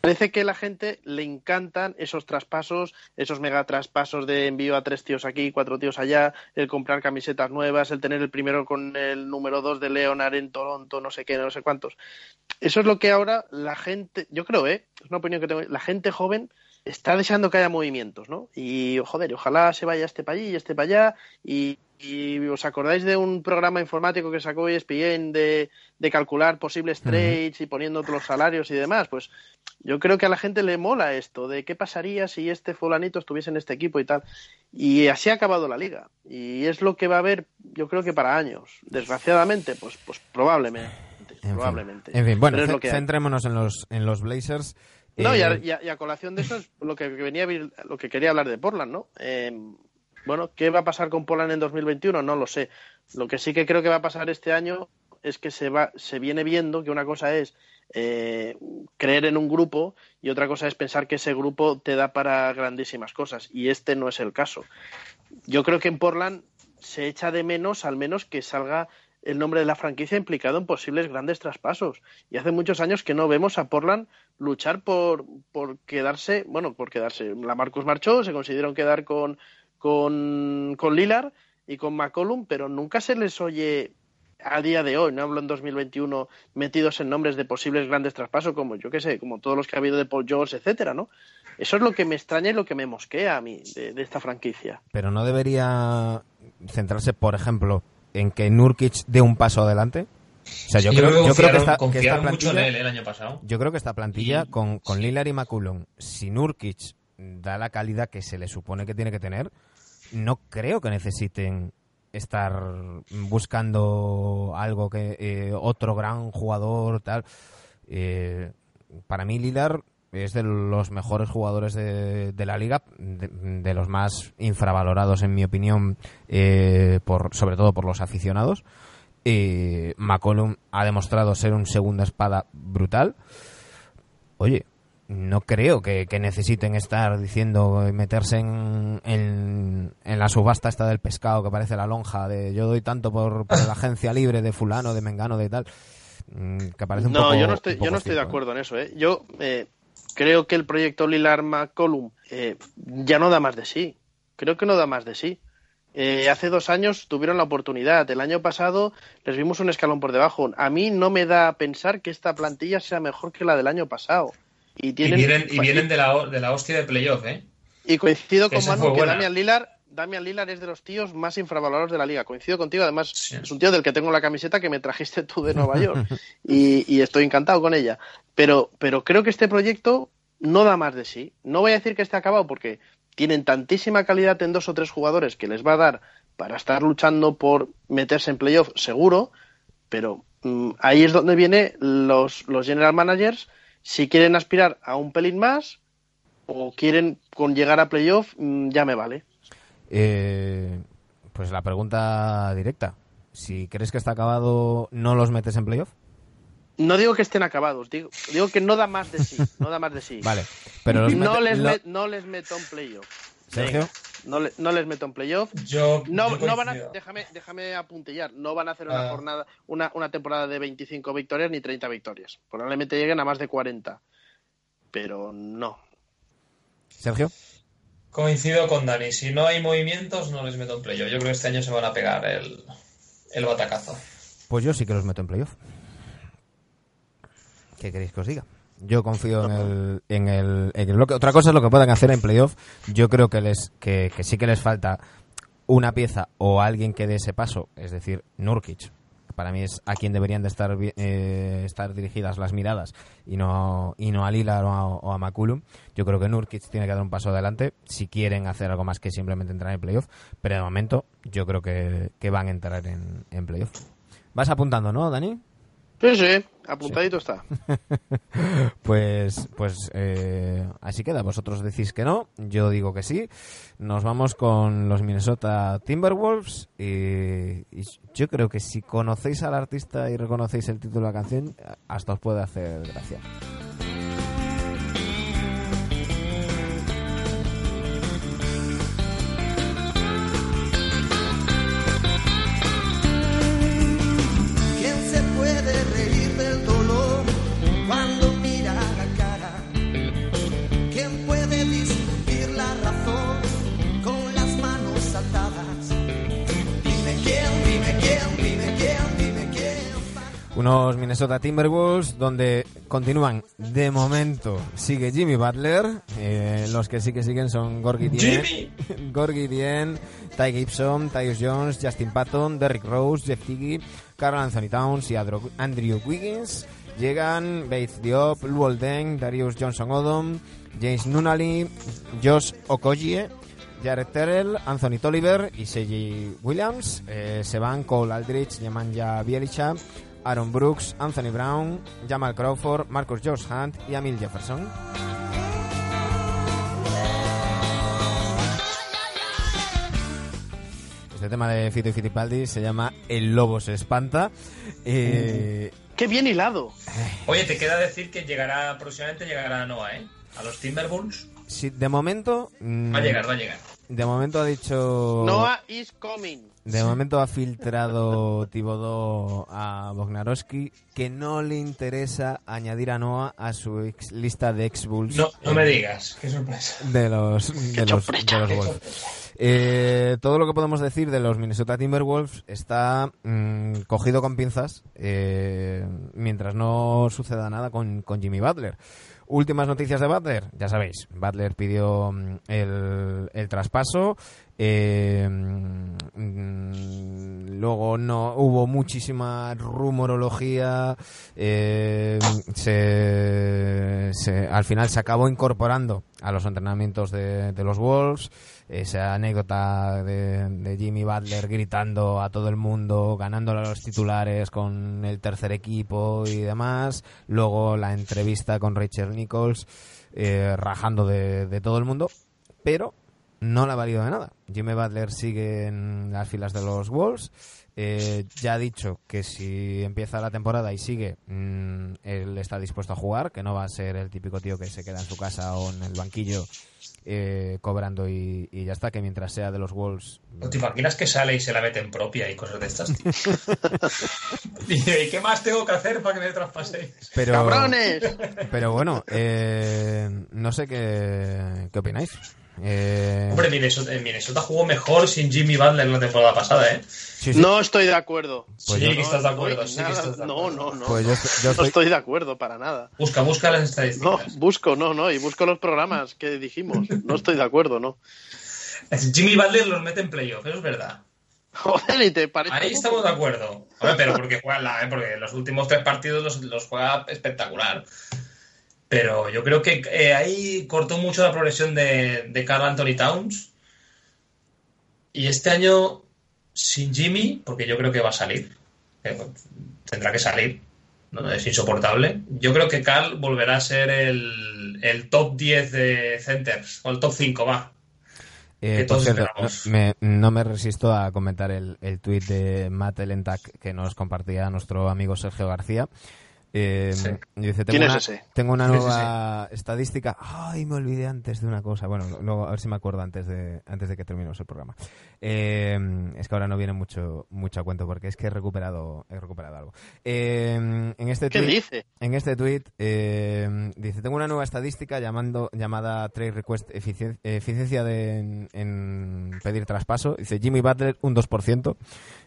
Parece que a la gente le encantan esos traspasos, esos mega traspasos de envío a tres tíos aquí, cuatro tíos allá, el comprar camisetas nuevas, el tener el primero con el número dos de Leonard en Toronto, no sé qué, no sé cuántos. Eso es lo que ahora la gente, yo creo, ¿eh? es una opinión que tengo, la gente joven está deseando que haya movimientos, ¿no? Y joder, ojalá se vaya este para allí y este para allá. Y, y os acordáis de un programa informático que sacó ESPN de, de calcular posibles trades y poniendo los salarios y demás. Pues yo creo que a la gente le mola esto de qué pasaría si este fulanito estuviese en este equipo y tal. Y así ha acabado la liga. Y es lo que va a haber, yo creo que para años. Desgraciadamente, pues, pues probablemente. En fin. probablemente. En fin, bueno, centrémonos en los, en los Blazers. No, y Eh, a, y a- y a colación de eso es lo que venía lo que quería hablar de Portland, ¿no? Eh, bueno, ¿qué va a pasar con Portland en 2021? No lo sé. Lo que sí que creo que va a pasar este año es que se va, se viene viendo que una cosa es eh, creer en un grupo y otra cosa es pensar que ese grupo te da para grandísimas cosas. Y este no es el caso. Yo creo que en Portland se echa de menos, al menos que salga el nombre de la franquicia implicado en posibles grandes traspasos. Y hace muchos años que no vemos a Portland luchar por, por quedarse, bueno, por quedarse. La Marcus marchó, se consiguieron quedar con, con, con y con McCollum, pero nunca se les oye a día de hoy, no hablo en 2021, metidos en nombres de posibles grandes traspasos, como yo qué sé, como todos los que ha habido de Paul George, etcétera, ¿no? Eso es lo que me extraña y lo que me mosquea a mí de, de esta franquicia. Pero no debería centrarse, por ejemplo, en que Nurkic dé un paso adelante. O sea, yo Sí, creo, yo creo que esta, que esta confiaron mucho en plantilla, él el año pasado. yo creo que esta plantilla Y- con, con sí. Lillard y McCullum, si Nurkic da la calidad que se le supone que tiene que tener, no creo que necesiten estar buscando algo que eh, otro gran jugador tal. Eh, para mí Lillard es de los mejores jugadores de, de la liga, de, de los más infravalorados en mi opinión, eh, por sobre todo por los aficionados. Eh, McCollum ha demostrado ser un segunda espada brutal. Oye, no creo que, que necesiten estar diciendo eh, meterse en, en, en la subasta esta del pescado que parece la lonja de yo doy tanto por, por la agencia libre de fulano, de mengano, de tal. mm, Que parece un no, poco- yo no estoy, yo no estoy de ¿eh? acuerdo en eso. ¿eh? Yo eh, creo que el proyecto Lillard McCollum eh, ya no da más de sí. Creo que no da más de sí. Eh, hace dos años tuvieron la oportunidad. El año pasado les vimos un escalón por debajo. A mí no me da a pensar que esta plantilla sea mejor que la del año pasado. Y, vienen, y vienen de, la, de la hostia de playoff, ¿eh? y coincido con Esa Manu que. Damian Lillard, Damian Lillard es de los tíos más infravalorados de la liga. Coincido contigo, además Sí. es un tío del que tengo la camiseta que me trajiste tú de Nueva York y, y estoy encantado con ella. Pero, pero creo que este proyecto no da más de sí. No voy a decir que esté acabado porque tienen tantísima calidad en dos o tres jugadores que les va a dar para estar luchando por meterse en playoff seguro, pero mm, ahí es donde vienen los, los general managers si quieren aspirar a un pelín más o quieren con llegar a playoff, mm, ya me vale. Eh, pues la pregunta directa. Si crees que está acabado, ¿no los metes en playoff? No digo que estén acabados, digo, digo que no da más de sí, no da más de sí. Vale. Pero los no, mete- les lo- met- no les meto en playoff. Sergio, no, le- no les meto en playoff. Yo, No, yo no van a, déjame, déjame apuntillar, no van a hacer una Ah. jornada, una, una temporada de 25 victorias ni 30 victorias. Probablemente lleguen a más de 40. Pero no. Sergio. Coincido con Dani. Si no hay movimientos, no les meto en playoff. Yo creo que este año se van a pegar el, el batacazo. Pues yo sí que los meto en playoff. ¿Qué queréis que os diga? Yo confío en el, en el, en. Otra cosa es lo que puedan hacer en playoff. Yo creo que les que, que sí que les falta una pieza o alguien que dé ese paso, es decir, Nurkic. Para mí es a quien deberían de estar eh, estar dirigidas las miradas y no y no a Lillard o a, o a McCollum. Yo creo que Nurkic tiene que dar un paso adelante si quieren hacer algo más que simplemente entrar en playoff. Pero de momento yo creo que, que van a entrar en, en playoff. Vas apuntando, ¿no, Dani? Sí, sí, apuntadito está. Pues, pues eh, así queda. Vosotros decís que no, yo digo que sí. Nos vamos con los Minnesota Timberwolves y, y yo creo que si conocéis al artista y reconocéis el título de la canción, hasta os puede hacer gracia. Minnesota Timberwolves donde continúan, de momento, sigue Jimmy Butler. eh, los que sí que siguen son Gorgie Dien. Gorgie Dien, Ty Gibson, Tyus Jones, Justin Patton, Derrick Rose, Jeff Tiggy, Carl Anthony Towns y Adro- Andrew Wiggins. Llegan Bates Diop, Luol Deng, Darius Johnson Odom, James Nunnally, Josh Okogie, Jared Terrell, Anthony Tolliver y Seiji Williams. Eh, se van Cole Aldrich, Nemanja Bielicha, Aaron Brooks, Anthony Brown, Jamal Crawford, Marcus George Hunt y Emil Jefferson. Este tema de Fito y Fittipaldi se llama El Lobo se espanta. Eh, Qué bien hilado. Oye, te queda decir que llegará, próximamente llegará Noah, ¿eh? A los Timberwolves. sí, de momento... mm, Va a llegar, va a llegar. De momento ha dicho... Noah is coming. De momento ha filtrado Tibodó a Bognarowski que no le interesa añadir a Noah a su ex- lista de ex-Bulls No, no me digas, qué sorpresa. de los, de los, de los Wolves. Eh, todo lo que podemos decir de los Minnesota Timberwolves está mm, cogido con pinzas eh, mientras no suceda nada con, con Jimmy Butler. Últimas noticias de Butler, ya sabéis, Butler pidió mm, el, el traspaso, eh, mm, luego no hubo muchísima rumorología, eh, se, se- al final se acabó incorporando a los entrenamientos de, de los Wolves, esa anécdota de, de Jimmy Butler gritando a todo el mundo, ganándole a los titulares con el tercer equipo y demás. Luego la entrevista con Rachel Nichols, eh, rajando de, de todo el mundo. Pero no le ha valido de nada. Jimmy Butler sigue en las filas de los Wolves. Eh, ya ha dicho que si empieza la temporada y sigue, mm, él está dispuesto a jugar, que no va a ser el típico tío que se queda en su casa o en el banquillo eh, cobrando y, y ya está, que mientras sea de los Wolves... ¿No ¿Te imaginas que sale y se la mete en propia y cosas de estas, tío? ¿y qué más tengo que hacer para que me traspaséis? Pero, ¡Cabrones! pero bueno, eh, no sé qué, qué opináis. Eh, Hombre, Minnesota, en Minnesota jugó mejor sin Jimmy Butler en la temporada pasada, ¿eh? sí, sí. No estoy de acuerdo. Pues sí, yo- que estás de acuerdo, No, sí que nada- estás de no, acuerdo. no, no. Pues yo estoy- No estoy- de acuerdo para nada. Busca, busca las No, estadísticas. busco, no, no, y busco los programas que dijimos. No estoy de acuerdo, no. Jimmy Butler los mete en playoff, eso es verdad. Joder, y te parece. Ahí estamos de acuerdo. Pero porque juega la, ¿eh? porque los últimos tres partidos los, los juega espectacular. Pero yo creo que eh, ahí cortó mucho la progresión de, de Carl Anthony Towns. Y este año, sin Jimmy, porque yo creo que va a salir, eh, tendrá que salir, ¿no? es insoportable. Yo creo que Carl volverá a ser el, el top 10 de centers, o el top 5, va. Eh, por cierto, no me, no me resisto a comentar el, el tuit de Matt Elentac que nos compartía nuestro amigo Sergio García. Eh, Sí. dice, ¿Quién tengo, es una, ese? tengo una nueva estadística. Ay, me olvidé antes de una cosa. Bueno, luego a ver si me acuerdo antes de, antes de que terminemos el programa. Eh, es que ahora no viene mucho, mucho a cuento porque es que he recuperado, he recuperado algo. Eh, en este ¿Qué tuit- dice? en este tweet dice, tengo una nueva estadística llamando, llamada Trade Request eficien- Eficiencia de, en, en pedir traspaso. Dice Jimmy Butler un 2%.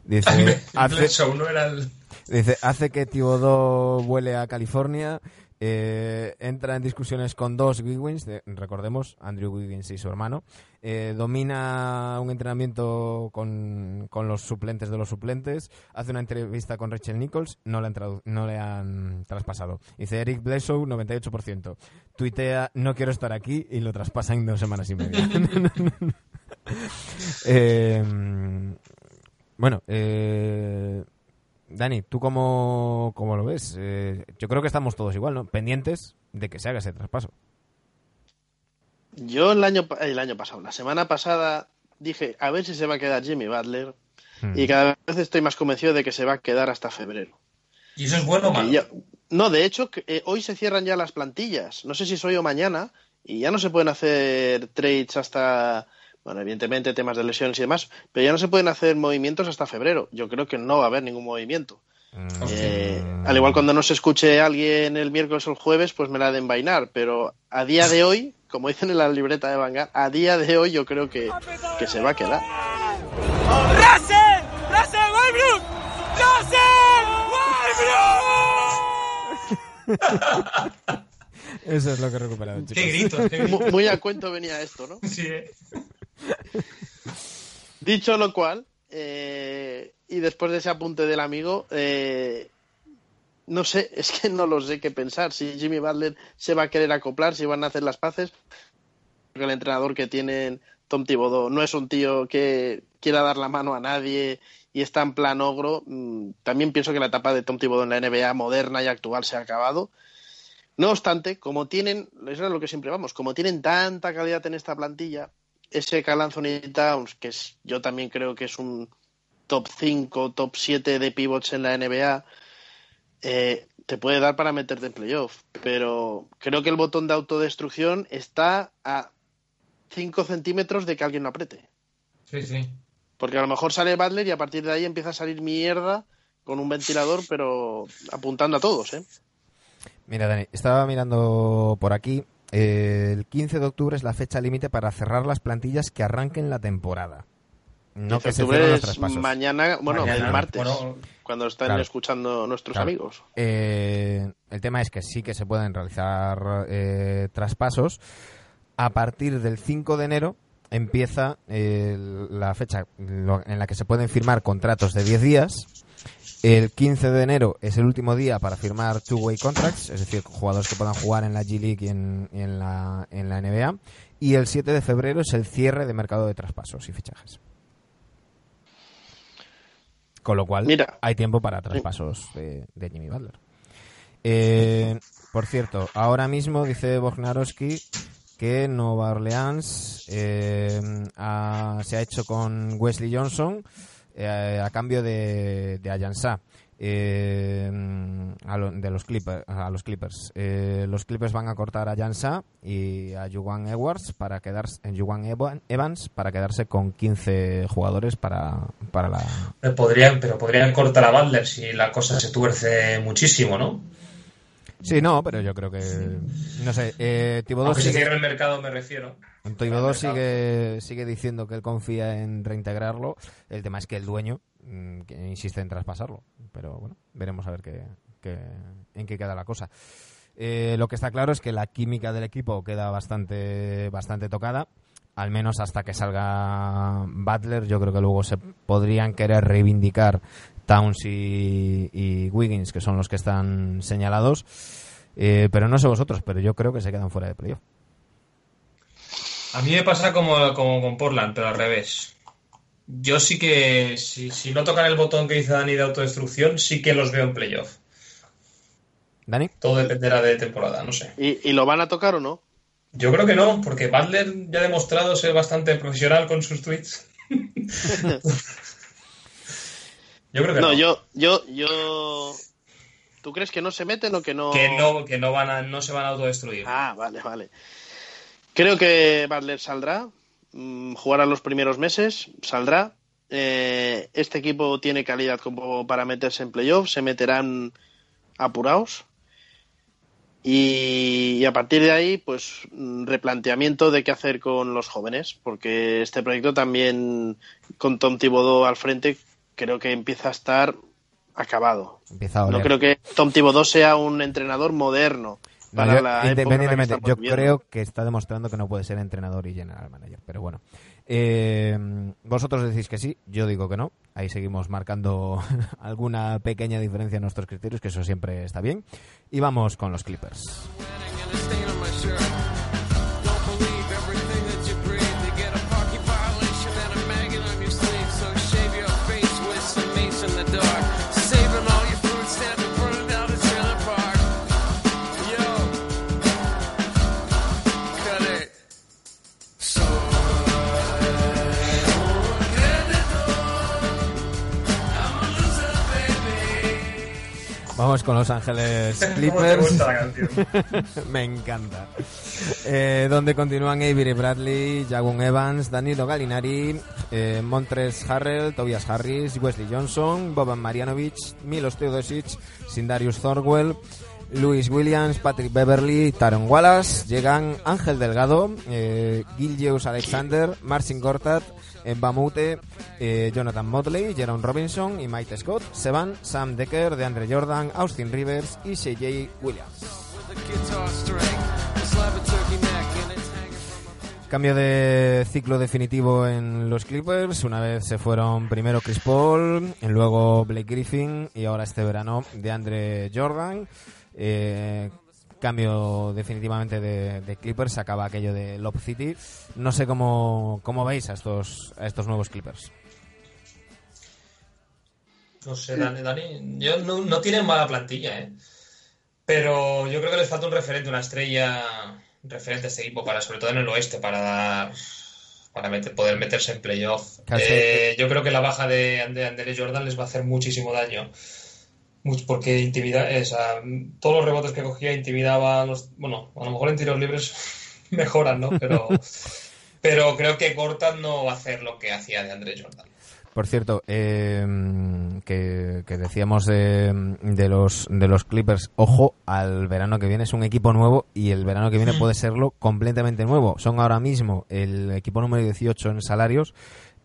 Dice, hace, no era el... dice, hace que Thibodeau vuele a California. eh, entra en discusiones con dos Wiggins, de- recordemos, Andrew Wiggins y su hermano. eh, domina un entrenamiento con, con los suplentes de los suplentes. Hace una entrevista con Rachel Nichols, no le han, no le han traspasado. Dice Eric Bledsoe, 98%. Tuitea, no quiero estar aquí y lo traspasan en dos semanas y media. Eh, bueno, eh, Dani, ¿tú cómo, cómo lo ves? Eh, yo creo que estamos todos igual, ¿no? Pendientes de que se haga ese traspaso. Yo el año, el año pasado, la semana pasada, dije a ver si se va a quedar Jimmy Butler. Hmm. Y cada vez estoy más convencido de que se va a quedar hasta febrero. ¿Y eso es bueno o malo? ya- No, de hecho, que, eh, hoy se cierran ya las plantillas. No sé si es hoy o mañana. Y ya no se pueden hacer trades hasta. Bueno, evidentemente temas de lesiones y demás. Pero ya no se pueden hacer movimientos hasta febrero. Yo creo que no va a haber ningún movimiento. Mm, Eh, al igual cuando no se escuche a alguien el miércoles o el jueves, pues me la de envainar. Pero a día de hoy, como dicen en la libreta de Vanguard, a día de hoy yo creo que, que se va a quedar. Eso es lo que he recuperado, chicos. Qué gritos, qué Mu- gritos. Muy a cuento venía esto, ¿no? Sí, eh. Dicho lo cual, eh, y después de ese apunte del amigo, eh, no sé, es que no lo sé qué pensar. Si Jimmy Butler se va a querer acoplar, si van a hacer las paces, porque el entrenador que tienen Tom Thibodeau no es un tío que quiera dar la mano a nadie y está en plan ogro. Mm, También pienso que la etapa de Tom Thibodeau en la NBA moderna y actual se ha acabado. No obstante, como tienen, eso es lo que siempre vamos, como tienen tanta calidad en esta plantilla, ese Carl Anthony Towns, que es, yo también creo que es un top 5, top 7 de pivots en la NBA, eh, te puede dar para meterte en playoff. Pero creo que el botón de autodestrucción está a 5 centímetros de que alguien lo apriete. sí, sí. Porque a lo mejor sale Butler y a partir de ahí empieza a salir mierda con un ventilador, pero apuntando a todos, ¿eh? Mira, Dani, estaba mirando por aquí. El 15 de octubre es la fecha límite para cerrar las plantillas que arranquen la temporada. No que se cierren los traspasos. mañana, bueno, Mañana, el martes, bueno, cuando están Claro. escuchando nuestros Claro. amigos. Eh, el tema es que sí que se pueden realizar eh, traspasos. A partir del 5 de enero empieza eh, la fecha en la que se pueden firmar contratos de 10 días. El 15 de enero es el último día para firmar two-way contracts, es decir, jugadores que puedan jugar en la G-League y en, y en la, en la NBA. Y el 7 de febrero es el cierre de mercado de traspasos y fichajes. Con lo cual, Mira. hay tiempo para traspasos de, de Jimmy Butler. Eh, por cierto, ahora mismo dice Bognarowski que Nueva Orleans eh, ha- se ha hecho con Wesley Johnson eh, a cambio de, de Ayansa. eh, a, lo- de los Clippers, a los Clippers. Eh, los Clippers van a cortar a Jansa y a Juwan Edwards para quedarse en Juwan Evan- Evans para quedarse con 15 jugadores para, para la Pero podrían, pero podrían cortar a Butler si la cosa se tuerce muchísimo, ¿no? Sí, no, pero yo creo que no sé, eh, Aunque se sigue, cierre el mercado, me refiero. Mercado. sigue, sigue diciendo que él confía en reintegrarlo. El tema es que el dueño mm, que insiste en traspasarlo. Pero bueno, veremos a ver qué, qué- en qué queda la cosa. Eh, lo que está claro es que la química del equipo queda bastante, bastante tocada. Al menos hasta que salga Butler, yo creo que luego se podrían querer reivindicar Towns y, y Wiggins, que son los que están señalados. Eh, pero no sé vosotros, pero yo creo que se quedan fuera de playoff. A mí me pasa como, como con Portland, pero al revés. Yo sí que, si, si no tocan el botón que dice Dani de autodestrucción, sí que los veo en playoff. Dani. Todo dependerá de temporada, no sé. ¿Y, y lo van a tocar o no? Yo creo que no, porque Butler ya ha demostrado ser bastante profesional con sus tweets. yo creo que no. No, yo, yo, yo. ¿Tú crees que no se meten o que no? Que no, que no van a, no se van a autodestruir. Ah, vale, vale. Creo que Butler saldrá, mm, jugará los primeros meses, saldrá. Eh, este equipo tiene calidad como para meterse en playoff, se meterán apurados. Y, y a partir de ahí, pues mm, replanteamiento de qué hacer con los jóvenes, porque este proyecto también, con Tom Thibodeau al frente, creo que empieza a estar acabado. A No creo que Tom Thibodeau sea un entrenador moderno. No, Para yo- la época en la que independientemente, yo viviendo. creo que está demostrando que no puede ser entrenador y general manager. Pero bueno, Eh, vosotros decís que sí, yo digo que no. Ahí seguimos marcando alguna pequeña diferencia en nuestros criterios, que eso siempre está bien. Y vamos con los Clippers. Vamos con Los Ángeles ¿Cómo te Clippers. Me encanta. Eh, donde continúan Avery Bradley, Jagun Evans, Danilo Gallinari, eh, Montres Harrell, Tobias Harris, Wesley Johnson, Boban Marjanovic, Milos Teodosic, Sindarius Thorwell, Luis Williams, Patrick Beverly, Taron Wallace. Llegan Ángel Delgado, eh, Gilgeous Alexander, Marcin Gortat, Bamute, eh, Jonathan Motley, Jerome Robinson y Mike Scott. Se van Sam Decker, DeAndre Jordan, Austin Rivers y CJ Williams. Cambio de ciclo definitivo en los Clippers. Una vez se fueron primero Chris Paul, luego Blake Griffin y ahora este verano de Andre Jordan. Eh, cambio definitivamente de, de Clippers. Se acaba aquello de Lob City. No sé cómo, cómo veis a estos, a estos nuevos Clippers. No sé, Dani, Dani, yo no, no tienen mala plantilla, ¿eh? Pero yo creo que les falta un referente, una estrella referente a este equipo, para, sobre todo en el oeste, para dar para meter- poder meterse en playoff. Eh, yo creo que la baja de Andre Jordan les va a hacer muchísimo daño. Porque intimida, o sea, todos los rebotes que cogía intimidaba a los. Bueno, a lo mejor en tiros libres mejoran, ¿no? Pero, pero creo que Gortat no va a hacer lo que hacía de Andre Jordan. Por cierto, eh, que, que decíamos de, de los de los Clippers, ojo al verano que viene, es un equipo nuevo y el verano que viene puede serlo completamente nuevo. Son ahora mismo el equipo número 18 en salarios.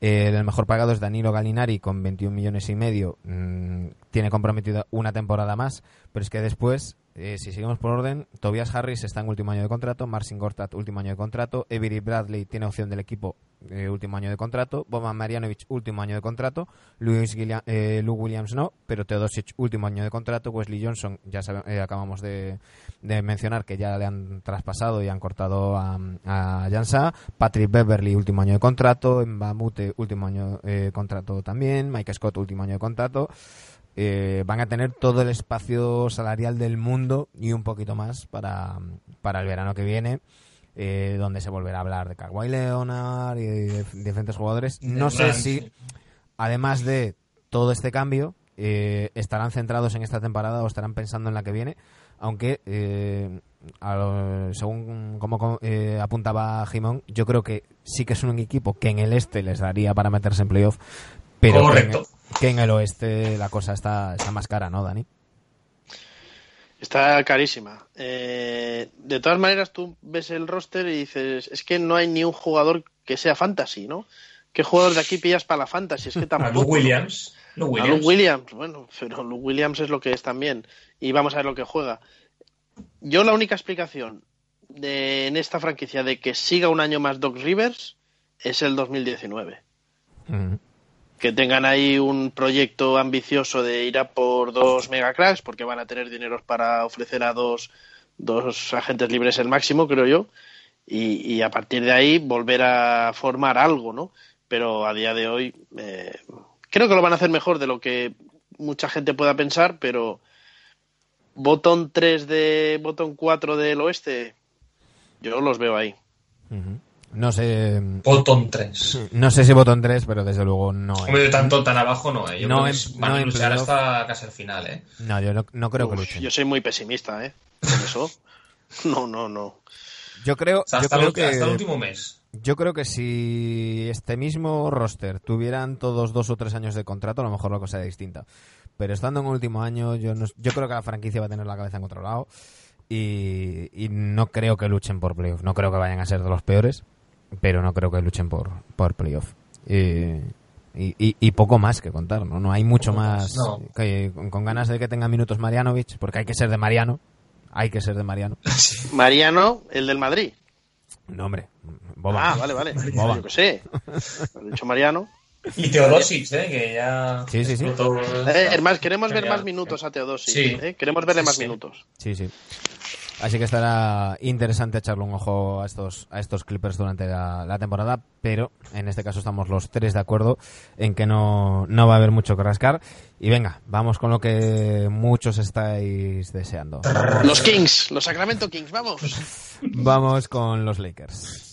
El mejor pagado es Danilo Galinari con 21 millones y medio. Mm, tiene comprometida una temporada más, pero es que después, eh, si seguimos por orden, Tobias Harris está en último año de contrato, Marcin Gortat último año de contrato, Avery Bradley tiene opción del equipo eh, último año de contrato, Boban Marjanovic último año de contrato, Luis Guilla- eh, Lou Williams no, pero Teodosic último año de contrato, Wesley Johnson ya sabe- eh, acabamos de, mencionar que ya le han traspasado y han cortado a, a Jansa, Patrick Beverly último año de contrato, Mbamute último año de contrato también, Mike Scott último año de contrato, eh, van a tener todo el espacio salarial del mundo y un poquito más para, para el verano que viene, eh, donde se volverá a hablar de Kawhi Leonard y de diferentes jugadores. No sé si, además de todo este cambio, eh, estarán centrados en esta temporada o estarán pensando en la que viene, aunque eh, a lo- según como co- eh, apuntaba Jimón, yo creo que sí que es un equipo que en el este les daría para meterse en playoff, pero en, Correcto. el, que en el oeste la cosa está, está más cara, ¿no, Dani? Está carísima. Eh, de todas maneras, tú ves el roster y dices, es que no hay ni un jugador que sea fantasy, ¿no? ¿Qué jugador de aquí pillas para la fantasy? Es que A tampoco. Lou Williams. Lou A Williams. Lou Williams, bueno, pero Lou Williams es lo que es también. Y vamos a ver lo que juega. Yo la única explicación de, en esta franquicia de que siga un año más Doc Rivers es el 2019. Ujú. Que tengan ahí un proyecto ambicioso de ir a por dos megacracks, porque van a tener dineros para ofrecer a dos, dos agentes libres el máximo, creo yo. Y, y a partir de ahí volver a formar algo, ¿no? Pero a día de hoy eh, creo que lo van a hacer mejor de lo que mucha gente pueda pensar, pero botón 3 de botón 4 del oeste, yo los veo ahí. No sé Bottom 3. no sé si botón 3, pero desde luego no. Hombre, tanto tan abajo no, ¿eh? Yo No creo que en- es- van no a luchar hasta casi el final, ¿eh? No, yo no, no creo que luchen. yo soy muy pesimista, ¿eh? Con eso. No, no, no. Yo creo, O sea, yo hasta, creo el, que hasta el último mes. Yo creo que si este mismo roster tuvieran todos dos o tres años de contrato, a lo mejor la cosa sería distinta. Pero estando en el último año, yo, no- yo creo que la franquicia va a tener la cabeza en otro lado. Y, y no creo que luchen por playoff. No creo que vayan a ser de los peores, pero no creo que luchen por, por playoff. Y, y, y- y poco más que contar, ¿no? No hay mucho más. no. que- con, con ganas de que tenga minutos Marianovic, porque hay que ser de Mariano. Hay que ser de Mariano. Mariano, el del Madrid. No, hombre. Boba. Ah, vale, vale. Boba. Yo qué sé. Has dicho Mariano. Y Teodosic, ¿eh? Que ya... Sí, sí, sí. Eh, hermano, queremos ver más minutos a Teodosic. Sí. ¿eh? Queremos verle Sí, más sí. minutos. Sí, sí. Así que estará interesante echarle un ojo a estos, a estos Clippers durante la, la temporada, pero en este caso estamos los tres de acuerdo en que no, no va a haber mucho que rascar. Y venga, vamos con lo que muchos estáis deseando. Los Kings, los Sacramento Kings, vamos. Vamos con los Lakers.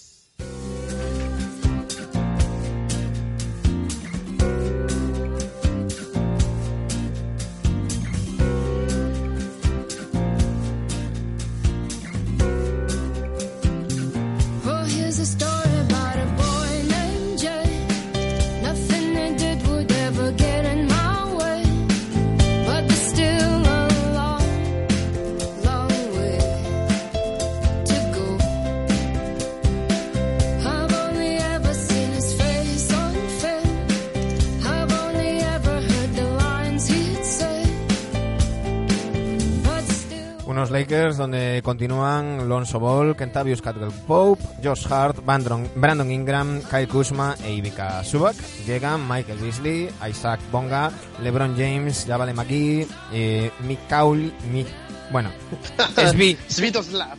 Lakers, donde continúan Lonzo Ball, Kentavious Caldwell Pope, Josh Hart, Brandon, Brandon Ingram, Kyle Kuzma e Ivica Subak. Llegan Michael Beasley, Isaac Bonga, LeBron James, Javale McGee, eh, Mick Cowley, Mick, bueno, SB, Svitoslav.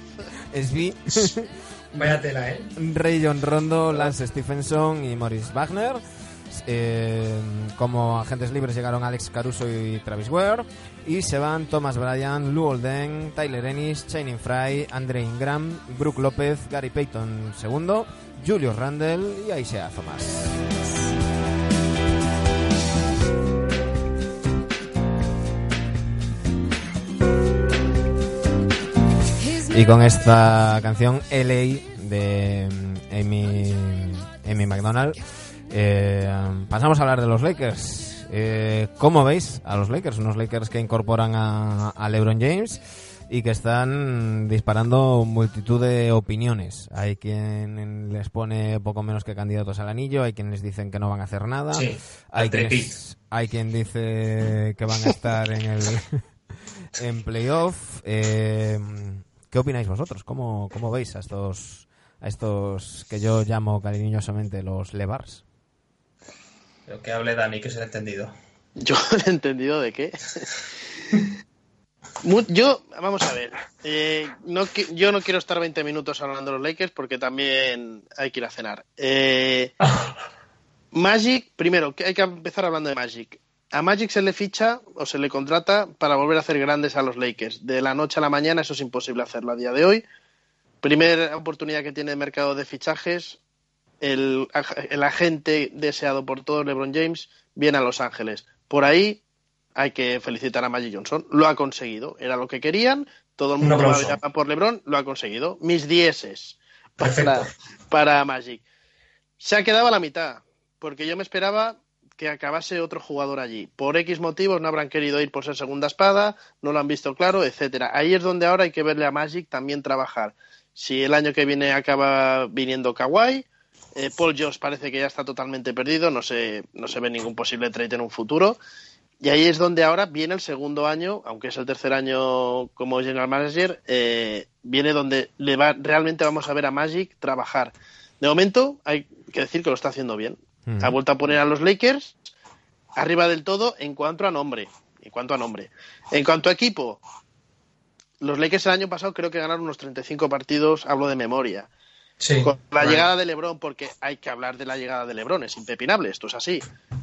SB, Vaya tela, ¿eh? Ray John Rondo, Lance Stephenson y Morris Wagner. Eh, como agentes libres llegaron Alex Caruso y Travis Ware. Y se van Thomas Bryan, Lou Olden, Tyler Ennis, Channing Fry, Andre Ingram, Brook López, Gary Payton II, Julius Randle y Isaiah Thomas. Y con esta canción LA de Amy, Amy McDonald eh, pasamos a hablar de los Lakers. Eh, ¿Cómo veis a los Lakers? Unos Lakers que incorporan a, a LeBron James y que están disparando multitud de opiniones. Hay quien les pone poco menos que candidatos al anillo, hay quienes dicen que no van a hacer nada, Sí, hay, al quienes- hay quien dice que van a estar en el en playoff. Eh, ¿Qué opináis vosotros? ¿Cómo, cómo veis a estos a estos que yo llamo cariñosamente los Levars? Pero que hable Dani, que se ha entendido. Yo he entendido de qué. Yo, vamos a ver, eh, no, yo no quiero estar 20 minutos hablando de los Lakers porque también hay que ir a cenar. Eh, Magic, primero, que hay que empezar hablando de Magic. A Magic se le ficha o se le contrata para volver a hacer grandes a los Lakers. De la noche a la mañana eso es imposible hacerlo a día de hoy. Primera oportunidad que tiene el mercado de fichajes, el, el agente deseado por todos, LeBron James, viene a Los Ángeles. Por ahí hay que felicitar a Magic Johnson. Lo ha conseguido. Era lo que querían. Todo el Un mundo va por LeBron. Lo ha conseguido. Mis dieces para, para Magic. Se ha quedado a la mitad. Porque yo me esperaba que acabase otro jugador allí. Por X motivos no habrán querido ir por ser segunda espada, no lo han visto claro, etcétera. Ahí es donde ahora hay que verle a Magic también trabajar. Si el año que viene acaba viniendo Kawhi, eh, Paul George parece que ya está totalmente perdido, no se, no se ve ningún posible trade en un futuro. Y ahí es donde ahora viene el segundo año, aunque es el tercer año como general manager, eh, viene donde le va, realmente vamos a ver a Magic trabajar. De momento hay que decir que lo está haciendo bien. Ha vuelto a poner a los Lakers arriba del todo en cuanto a nombre. En cuanto a nombre. En cuanto a equipo, los Lakers el año pasado creo que ganaron unos 35 partidos, hablo de memoria. Sí. Con la llegada de LeBron, porque hay que hablar de la llegada de LeBron, es impepinable, esto es así.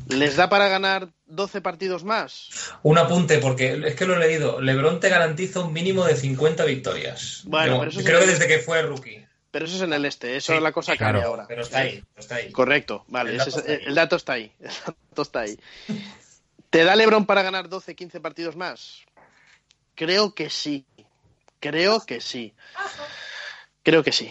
¿Les da para ganar 12 partidos más? Un apunte, porque es que lo he leído. Lebron te garantiza un mínimo de 50 victorias. Bueno, Yo pero eso creo es- que desde que fue rookie. Pero eso es en el este, eso Sí, es la cosa sí, cambia claro. ahora. Pero está ahí, está ahí. Correcto, vale, El ese dato es- está ahí. el dato está ahí. El dato está ahí. ¿Te da LeBron para ganar 12, 15 partidos más? Creo que sí. Creo que sí. Creo que sí.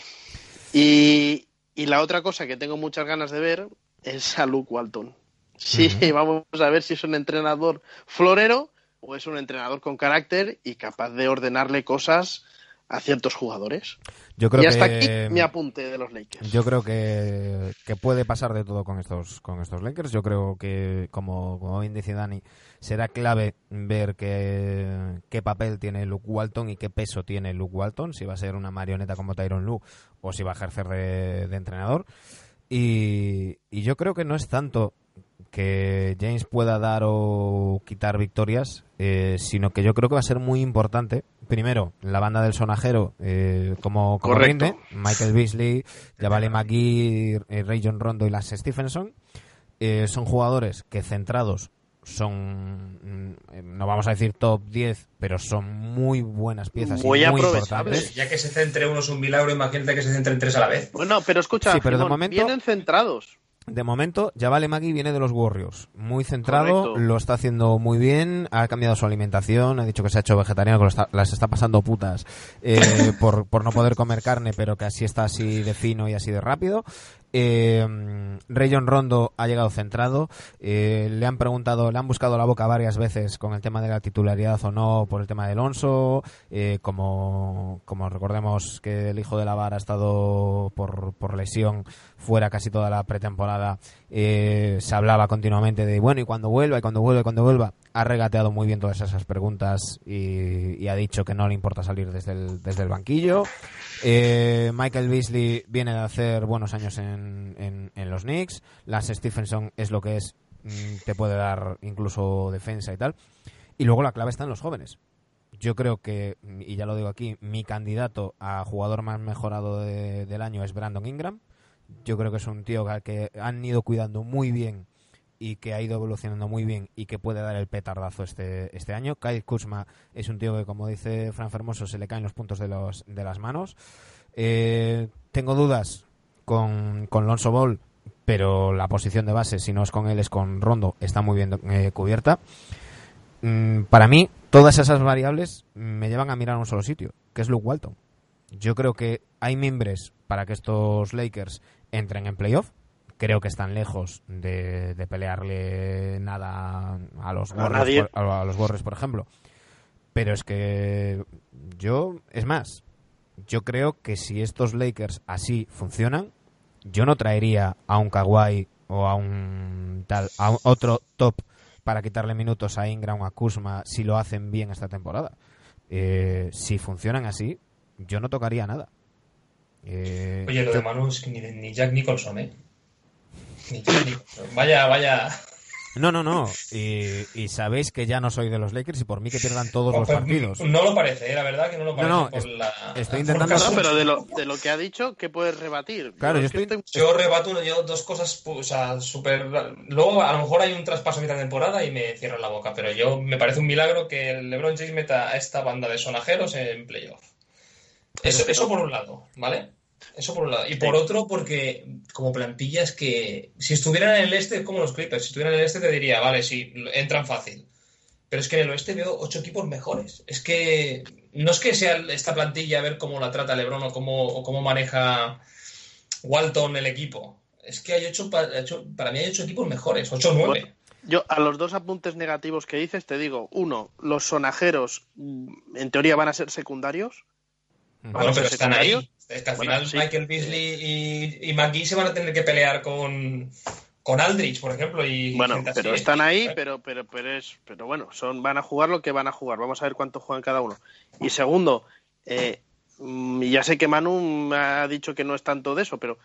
Y, y la otra cosa que tengo muchas ganas de ver es a Luke Walton. Sí, vamos a ver si es un entrenador florero o es un entrenador con carácter y capaz de ordenarle cosas a ciertos jugadores. Yo creo y hasta que aquí mi apunte de los Lakers. Yo creo que, que puede pasar de todo con estos con estos Lakers. Yo creo que, como, como bien dice Dani, será clave ver qué, qué papel tiene Luke Walton y qué peso tiene Luke Walton, si va a ser una marioneta como Tyron Lue o si va a ejercer de, de entrenador. Y, y yo creo que no es tanto que James pueda dar o quitar victorias, eh, sino que yo creo que va a ser muy importante. Primero, la banda del sonajero, eh, como, como rinde, Michael Beasley, Javale McGee, eh, Ray John Rondo y Lance Stephenson. Eh, son jugadores que centrados son, mm, no vamos a decir top 10, pero son muy buenas piezas Muy y muy importantes. Ya que se centre uno es un milagro, imagínate que se centren tres a la vez. Bueno, pero escucha, Sí, pero de momento- vienen centrados. De momento, Javale Magui viene de los Warriors. Muy centrado, Correcto. lo está haciendo muy bien, ha cambiado su alimentación, ha dicho que se ha hecho vegetariano, que está- las está pasando putas eh, por, por no poder comer carne, pero que así está así de fino y así de rápido. Eh, Rayon Rondo ha llegado centrado, eh, le han preguntado, le han buscado la boca varias veces con el tema de la titularidad o no por el tema de Alonso, eh, como, como recordemos que el hijo de la vara ha estado por, por lesión fuera casi toda la pretemporada, eh, se hablaba continuamente de, bueno, y cuando vuelva, y cuando vuelva, y cuando vuelva. ha regateado muy bien todas esas preguntas y, ha dicho que no le importa salir desde el, desde el banquillo. Eh, Michael Beasley viene de hacer buenos años en, en, en los Knicks. Lance Stephenson es lo que es, mm, te puede dar incluso defensa y tal. Y luego la clave está en los jóvenes. Yo creo que, y ya lo digo aquí, mi candidato a jugador más mejorado de- del año es Brandon Ingram. Yo creo que es un tío al que han ido cuidando muy bien y que ha ido evolucionando muy bien y que puede dar el petardazo este, este año. Kyle Kuzma es un tío que, como dice Fran Fermoso, se le caen los puntos de, los, de las manos. Eh, tengo dudas con, con Lonzo Ball, pero la posición de base, si no es con él, es con Rondo, está muy bien eh, cubierta. Mm, para mí, todas esas variables me llevan a mirar a un solo sitio, que es Luke Walton. Yo creo que hay mimbres para que estos Lakers entren en playoff. Creo que están lejos de, de pelearle nada a los Warriors, por, a los Warriors, por ejemplo. Pero es que yo, es más, yo creo que si estos Lakers así funcionan, yo no traería a un Kawhi o a un tal, a un- otro top para quitarle minutos a Ingram o a Kuzma si lo hacen bien esta temporada. Eh, si funcionan así, yo no tocaría nada. Eh, Oye, lo yo- de Manu es que ni, ni Jack Nicholson, ¿eh? Ni Jack Nicholson. Vaya, vaya. No, no, no. Y, y sabéis que ya no soy de los Lakers y por mí que pierdan todos los Pues, partidos. No lo parece, ¿eh? la verdad que no lo parece. no, por es- la, estoy por intentando- No, pero de lo, de lo que ha dicho, ¿qué puedes rebatir? Claro, yo es que estoy- Yo rebato yo dos cosas, o sea, súper... Luego a lo mejor hay un traspaso a mitad de temporada y me cierran la boca, pero yo me parece un milagro que el LeBron James meta a esta banda de sonajeros en playoff. Eso, eso por un lado, ¿vale? Eso por un lado. Y por otro, porque como plantilla es que si estuvieran en el este, es como los Clippers, si estuvieran en el este te diría, vale, sí, entran fácil. Pero es que en el oeste veo ocho equipos mejores. Es que no es que sea esta plantilla a ver cómo la trata LeBron o cómo, o cómo maneja Walton el equipo. Es que hay ocho- para mí hay ocho equipos mejores, ocho o nueve. Yo, a los dos apuntes negativos que dices, te digo, uno, los sonajeros mm, en teoría van a ser secundarios. Bueno, ¿Van a pero están ahí. secundarios? Es que al Bueno, final sí. Michael Beasley y, y McGee se van a tener que pelear con, con Aldrich, por ejemplo. Y Bueno, así, pero ¿eh? están ahí, pero, pero, pero es, pero bueno, son, van a jugar lo que van a jugar. Vamos a ver cuánto juegan cada uno. Y segundo, eh, mm, ya sé que Manu me ha dicho que no es tanto de eso, pero,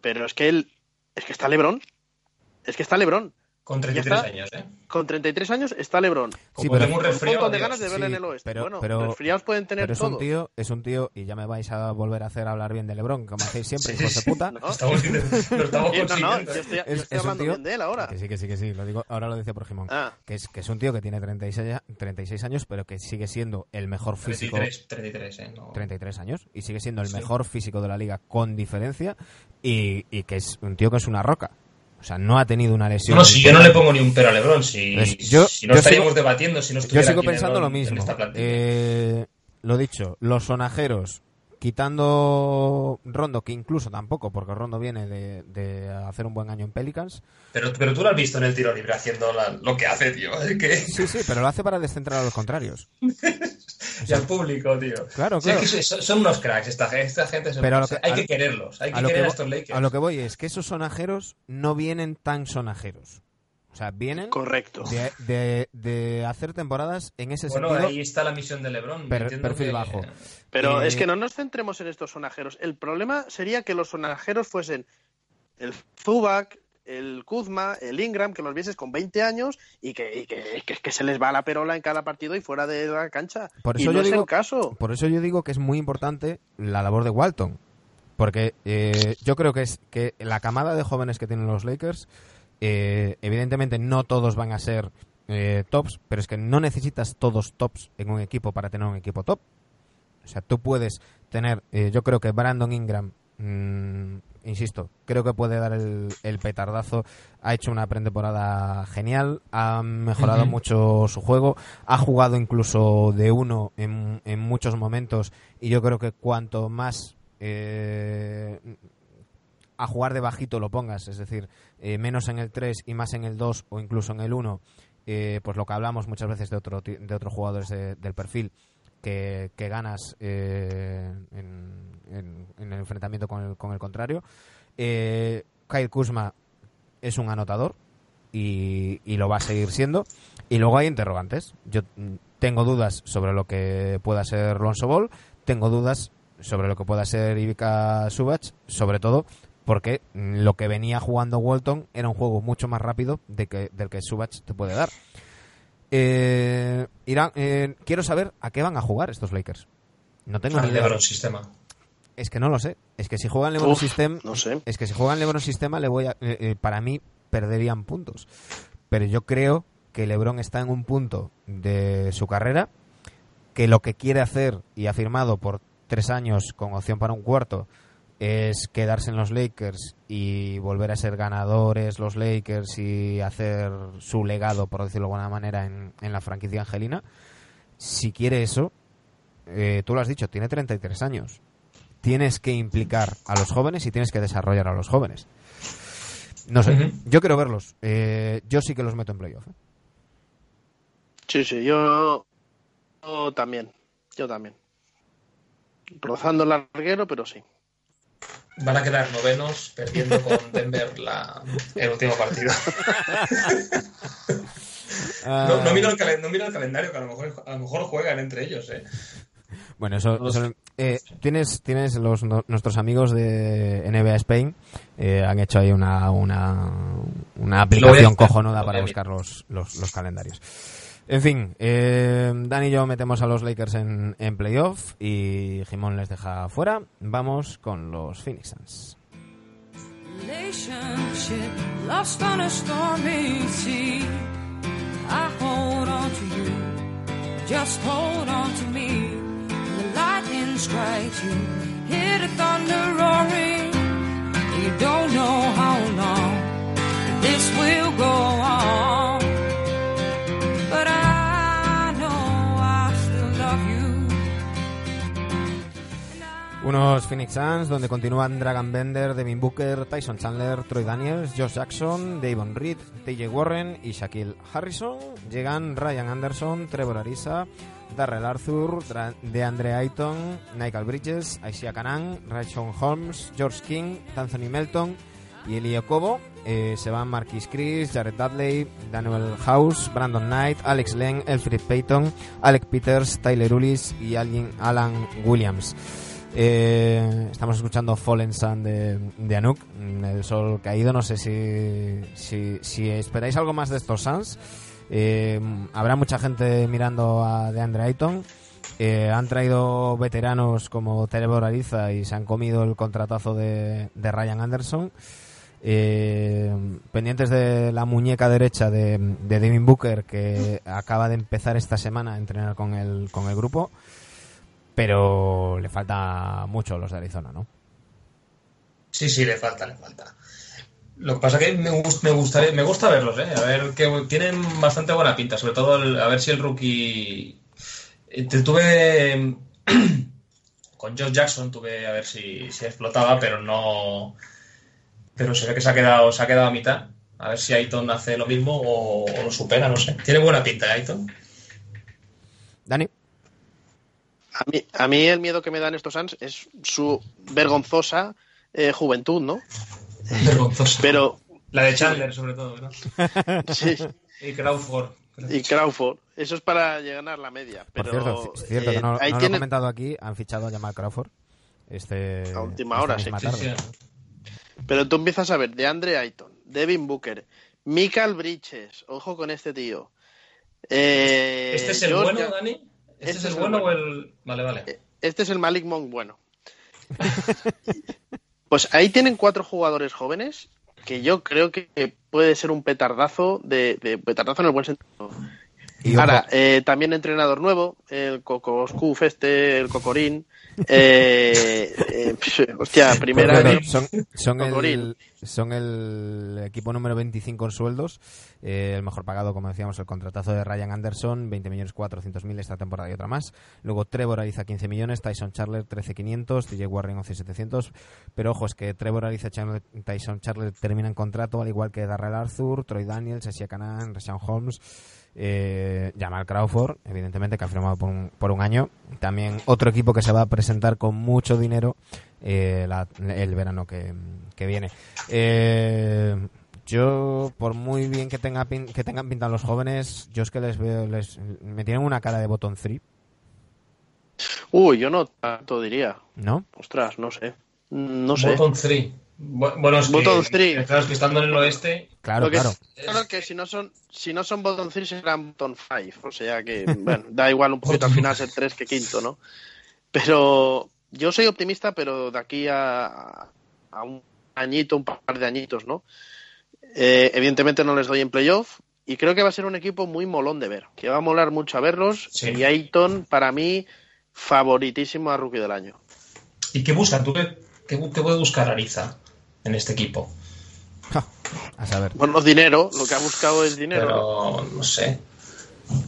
pero es que él, es que está Lebron, es que está Lebron. Con ya 33 está. años, ¿eh? Con 33 años está Lebron. Como pero- tengo un montón de ganas de verle Sí, en el oeste. pero- bueno, pero- resfriados pueden tener Pero es un tío, es un tío, y ya me vais a volver a hacer hablar bien de Lebron, como hacéis siempre, Sí, hijos de sí. puta. ¿no? Lo estamos, lo estamos Sí, no, no, yo estoy, yo Es- estoy es un hablando tío- bien de él ahora. Que sí, que sí, que sí. Lo digo, ahora lo dice por Jimón. Ah, Que, es, que es un tío que tiene 36, a- 36 años, pero que sigue siendo el mejor físico. 33, 33, ¿eh? No. 33 años y sigue siendo el Sí. mejor físico de la liga con diferencia y, y que es un tío que es una roca. O sea, no ha tenido una lesión. No, no, si yo no le pongo ni un pero a Lebron, si, Es- yo- si no yo estaríamos sigo- debatiendo si no Yo sigo aquí pensando Lebron lo mismo. Eh, lo dicho, los sonajeros, quitando Rondo, que incluso tampoco, porque Rondo viene de, de hacer un buen año en Pelicans. pero, pero tú lo has visto en el tiro libre haciendo la- lo que hace, tío. Sí, sí, pero lo hace para descentrar a los contrarios. Y al público, tío. Claro, O sea, claro. es que son, son unos cracks esta, esta gente. son- Pero que- hay a- que quererlos, hay que a querer que a vo- estos Lakers. A lo que voy es que esos sonajeros no vienen tan sonajeros. O sea, vienen correcto. de, de- de hacer temporadas en ese bueno, sentido. ahí está la misión de LeBron. Per- perfil que- bajo. Pero Eh, es que no nos centremos en estos sonajeros. El problema sería que los sonajeros fuesen el Zubac, el Kuzma, el Ingram, que los vieses con 20 años y que, y que, que- que se les va la perola en cada partido y fuera de la cancha. Por y eso no yo es digo- el caso. Por eso yo digo que es muy importante la labor de Walton. Porque eh, yo creo que es que la camada de jóvenes que tienen los Lakers, eh, evidentemente no todos van a ser eh, tops, pero es que no necesitas todos tops en un equipo para tener un equipo top. O sea, tú puedes tener, eh, yo creo que Brandon Ingram, mm, insisto, creo que puede dar el, el petardazo. Ha hecho una pretemporada genial, ha mejorado mucho su juego, ha jugado incluso de uno en, en muchos momentos y yo creo que cuanto más eh, a jugar de bajito lo pongas, es decir, eh, menos en el 3 y más en el 2 o incluso en el 1, eh, pues lo que hablamos muchas veces de, otro, de otros jugadores de- del perfil, que, que ganas eh, en, en- el enfrentamiento con el, con el contrario. Eh, Kyle Kuzma es un anotador, y, y lo va a seguir siendo. Y luego hay interrogantes. Yo tengo dudas sobre lo que pueda ser Lonzo Ball, tengo dudas sobre lo que pueda ser Ivica Subach, sobre todo porque lo que venía jugando Walton era un juego mucho más rápido de que, del que Subach te puede dar. Eh, Irán, eh, quiero saber a qué van a jugar estos Lakers. No tengo ni Al idea. LeBron sistema. Es que no lo sé. Es que si juegan LeBron Uf, System, no sé. es que si juegan LeBron Sistema, le voy a, eh, eh, para mí perderían puntos. Pero yo creo que LeBron está en un punto de su carrera que lo que quiere hacer y ha firmado por tres años con opción para un cuarto es quedarse en los Lakers y volver a ser ganadores los Lakers y hacer su legado, por decirlo de alguna manera, en, en la franquicia angelina. Si quiere eso, eh, tú lo has dicho, tiene 33 años. Tienes que implicar a los jóvenes y tienes que desarrollar a los jóvenes. No sé, yo quiero verlos. Eh, yo sí que los meto en playoff. ¿eh? Sí, sí, yo, yo también. Yo también. Rozando el larguero, pero sí. Van a quedar novenos perdiendo con Denver la, el último partido. No, no miro el calen- no miro el calendario, que a lo mejor, a lo mejor juegan entre ellos. ¿eh? Bueno, eso, eh, tienes, tienes los, no- nuestros amigos de NBA Spain eh, han hecho ahí una, una, una aplicación cojonuda para buscar los, los, los calendarios. En fin, eh, Dan y yo metemos a los Lakers en, en playoff y Jimón les deja fuera. Vamos con los Phoenix Suns. lost on a stormy sea. I hold on to you, just hold on to me. The lightning strikes you, hear the thunder roaring. You don't know how long this will go on, Unos Phoenix Suns donde continúan Dragon Bender, Devin Booker, Tyson Chandler, Troy Daniels, Josh Jackson, Davon Reed, TJ Warren y Shaquille Harrison. Llegan Ryan Anderson, Trevor Ariza, Darrell Arthur, DeAndre Ayton, Michael Bridges, Isaiah Canan, Rayshon Holmes, George King, Anthony Melton y Eli Cobo. Eh, se van Marquis Chris, Jared Dudley, Daniel House, Brandon Knight, Alex Len, Elfrid Payton, Alec Peters, Tyler Ulis y Alan Williams. Eh, estamos escuchando Fallen Sun de, de Anouk, mm, el sol caído. No sé si, si, esperáis algo más de estos Suns. Eh, habrá mucha gente mirando a DeAndre Ayton. Eh, han traído veteranos como Trevor Ariza y se han comido el contratazo de, de Ryan Anderson. Eh, pendientes de la muñeca derecha de, de Devin Booker que acaba de empezar esta semana a entrenar con el, con el grupo pero le falta mucho los de Arizona, ¿no? Sí, sí, le falta, le falta. Lo que pasa que me, gust- me gustaría, me gusta verlos, ¿eh? A ver, que tienen bastante buena pinta, sobre todo a ver si el rookie. eh, te- tuve. Con Josh Jackson tuve a ver si, si explotaba, pero no. Pero se ve que se ha quedado, se ha quedado a mitad. A ver si Aiton hace lo mismo o, o lo supera, no sé. Tiene buena pinta, ¿eh, Aiton. Dani, A mí, a mí el miedo que me dan estos Suns es su vergonzosa eh, juventud, ¿no? Vergonzoso. Pero La de Chandler, sobre todo, ¿no? sí, Y Crawford. y Crawford, eso es para llegar a la media. por Pero cierto, es cierto eh, que no, ahí no lo he tienen- comentado aquí, han fichado a Jamal Crawford. Este, A última hora, sí, tarde. Sí, sí. Pero tú empiezas a ver de Andre Ayton, Devin Booker, Michael Bridges, ojo con este tío. Eh, ¿Este es el George bueno, Dani? ¿Este, Este es el es el bueno o el.? Vale, vale. Este es el Malik Monk bueno. pues ahí tienen cuatro jugadores jóvenes que yo creo que puede ser un petardazo de, de petardazo en el buen sentido. Y Ahora, eh, también entrenador nuevo, el Coco Scuf este, el Cocorín. Eh, eh, hostia, primer año. son, son, el, Cocorín. son el equipo número 25 en sueldos. eh, el mejor pagado, como decíamos, el contratazo de Ryan Anderson, 20 millones 400 mil esta temporada y otra más. Luego Trevor Ariza, 15 millones. Tyson Charler, 13,500. TJ Warren, 11,700. Pero ojo, es que Trevor Ariza, Tyson Charler terminan contrato, al igual que Darrell Arthur, Troy Daniels, Asia Canan, Rashawn Holmes. Eh, Jamal Crawford, evidentemente, que ha firmado por un, por un año. También otro equipo que se va a presentar con mucho dinero eh, la- el verano que, que viene. Eh, Yo, por muy bien que, tenga pin- que tengan pinta los jóvenes, yo es que les veo, les, me tienen una cara de botón 3, Uy, yo no tanto diría. ¿no? Ostras, no sé. No sé. Bottom 3. Bu- Bueno, es que, Bottom three. claro, es que estando en el oeste, Claro, claro. es- claro que si no son si no son bottom 3 serán bottom 5, o sea que bueno, da igual un poquito al final ser 3 que quinto, ¿no? Pero yo soy optimista, pero de aquí a, a un añito, un par de añitos, ¿no? Eh, evidentemente no les doy en playoff y creo que va a ser un equipo muy molón de ver, que va a molar mucho a verlos Sí. y Ayton para mí favoritísimo a rookie del año. ¿y qué buscan? ¿Tú qué, qué, qué puede buscar Ariza en este equipo? Ja, a saber. Bueno, dinero, lo que ha buscado es dinero. ¿no? Pero no sé.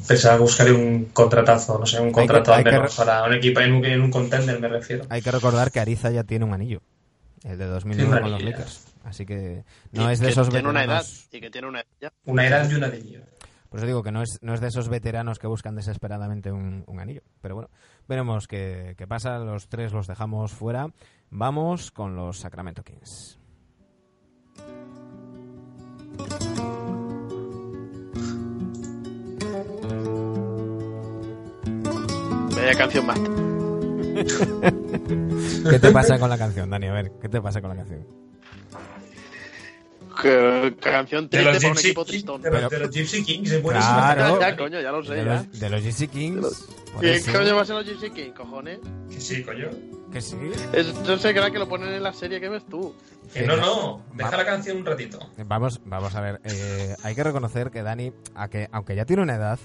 Pensaba que buscaría un contratazo, no sé, un contrato hay que para un equipo en un, en un contender, me refiero. Hay que recordar que Ariza ya tiene un anillo. El de 2009 Tiene un con los anillo. Lakers. Así que no Y es de que esos tiene una edad veteranos. y que tiene una edad ya. Una edad y una de ello. Por eso digo que no es, no es de esos veteranos que buscan desesperadamente un, un anillo. Pero bueno, veremos qué, qué pasa. Los tres los dejamos fuera. Vamos con los Sacramento Kings. Vaya canción más. ¿Qué te pasa con la canción, Dani? A ver, ¿qué te pasa con la canción? Que- canción De triste los, para un Gypsy equipo Kings, tristón. de, los, Pero- de los Gypsy Kings, es buenísima. Claro. Ya, coño, ya lo sé, De ya. los, de los GC Kings. ¿Qué coño va a ser los Gypsy King, cojones? Que sí, coño. Que sí. Es, yo sé que era que lo ponen en la serie que ves tú. Que no, no. Deja la canción un ratito. Vamos, vamos a ver. eh, hay que reconocer que Dani, a que, aunque ya tiene una edad,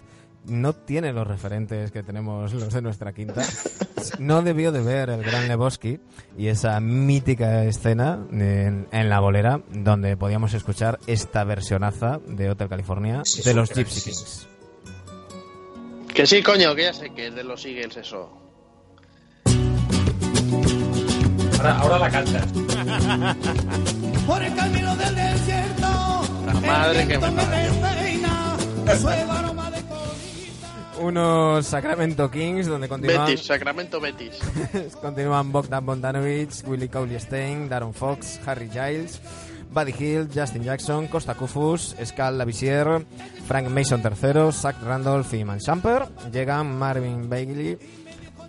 no tiene los referentes que tenemos los de nuestra quinta. No debió de ver el Gran Lebowski y esa mítica escena en, en la bolera donde podíamos escuchar esta versionaza de Hotel California Sí, de los Gypsy. Kings. Que sí, coño, que ya sé que es de los Eagles eso. Ahora, ahora la cantas. Por el camino del desierto. La madre que me Unos Sacramento Kings donde continúan, Betis, Sacramento Betis. continúan Bogdan Bogdanovic, Willie Cauley Stein, Darren Fox, Harry Giles, Buddy Hill, Justin Jackson, Costa Kufus, Scal Lavisier, Frank Mason III, Zach Randolph y Man Shumper. Llegan Marvin Bagley,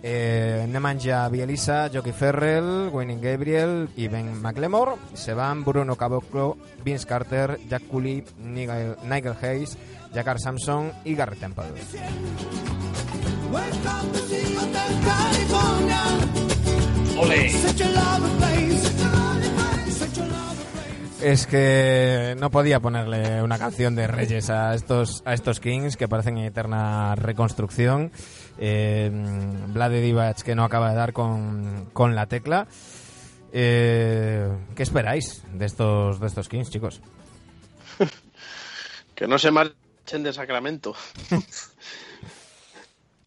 eh, Nemanja Bielisa, Jockey Ferrell, Wayne Gabriel y Ben McLemore. Se van Bruno Caboclo, Vince Carter, Jack Cooley, Nigel, Nigel Hayes, Jakar Samson y Garrett Temple. Es que no podía ponerle una canción de Reyes a estos, a estos Kings que parecen en eterna reconstrucción. Eh, Vlade Divac que no acaba de dar con, con la tecla. Eh, ¿Qué esperáis de estos, de estos Kings, chicos? Que no se marchen de Sacramento.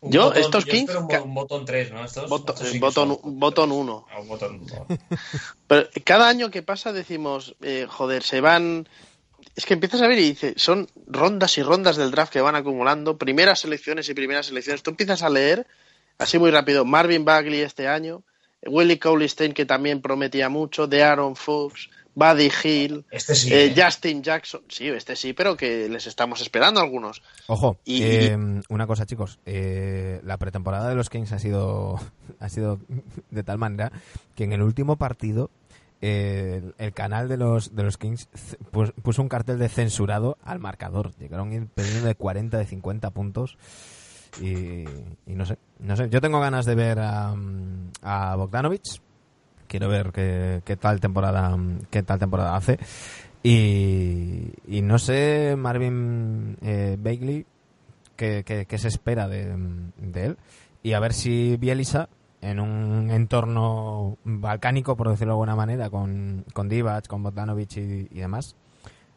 Un Yo, botón- estos yo Kings espero un, ca- bo- un botón 3, ¿no? Estos, Botón, estos sí botón, son- botón 1. Ah, un botón uno. Pero cada año que pasa decimos, eh, joder, se van... Es que empiezas a ver y dices, son rondas y rondas del draft que van acumulando, primeras selecciones y primeras selecciones. Tú empiezas a leer, así muy rápido, Marvin Bagley este año, Willie Cauley Stein que también prometía mucho, de Aaron Fox, Buddy Hill, Este sí. eh, ¿eh? Justin Jackson. Sí, este sí, pero que les estamos esperando algunos. Ojo, Y- eh, una cosa, chicos. eh, la pretemporada de los Kings ha sido, ha sido de tal manera que en el último partido el, canal de los, de los Kings puso un cartel de censurado al marcador. Llegaron perdiendo de 40, de 50 puntos. Y, no sé, no sé. Yo tengo ganas de ver a, a Bogdanovic. Quiero ver qué, qué tal temporada qué tal temporada hace. Y, no sé, Marvin eh, Bagley, qué, qué- qué se espera de, de él. Y a ver si Bielisa, en un entorno balcánico, por decirlo de alguna manera, con, con Divac, con Bogdanovic y, y demás,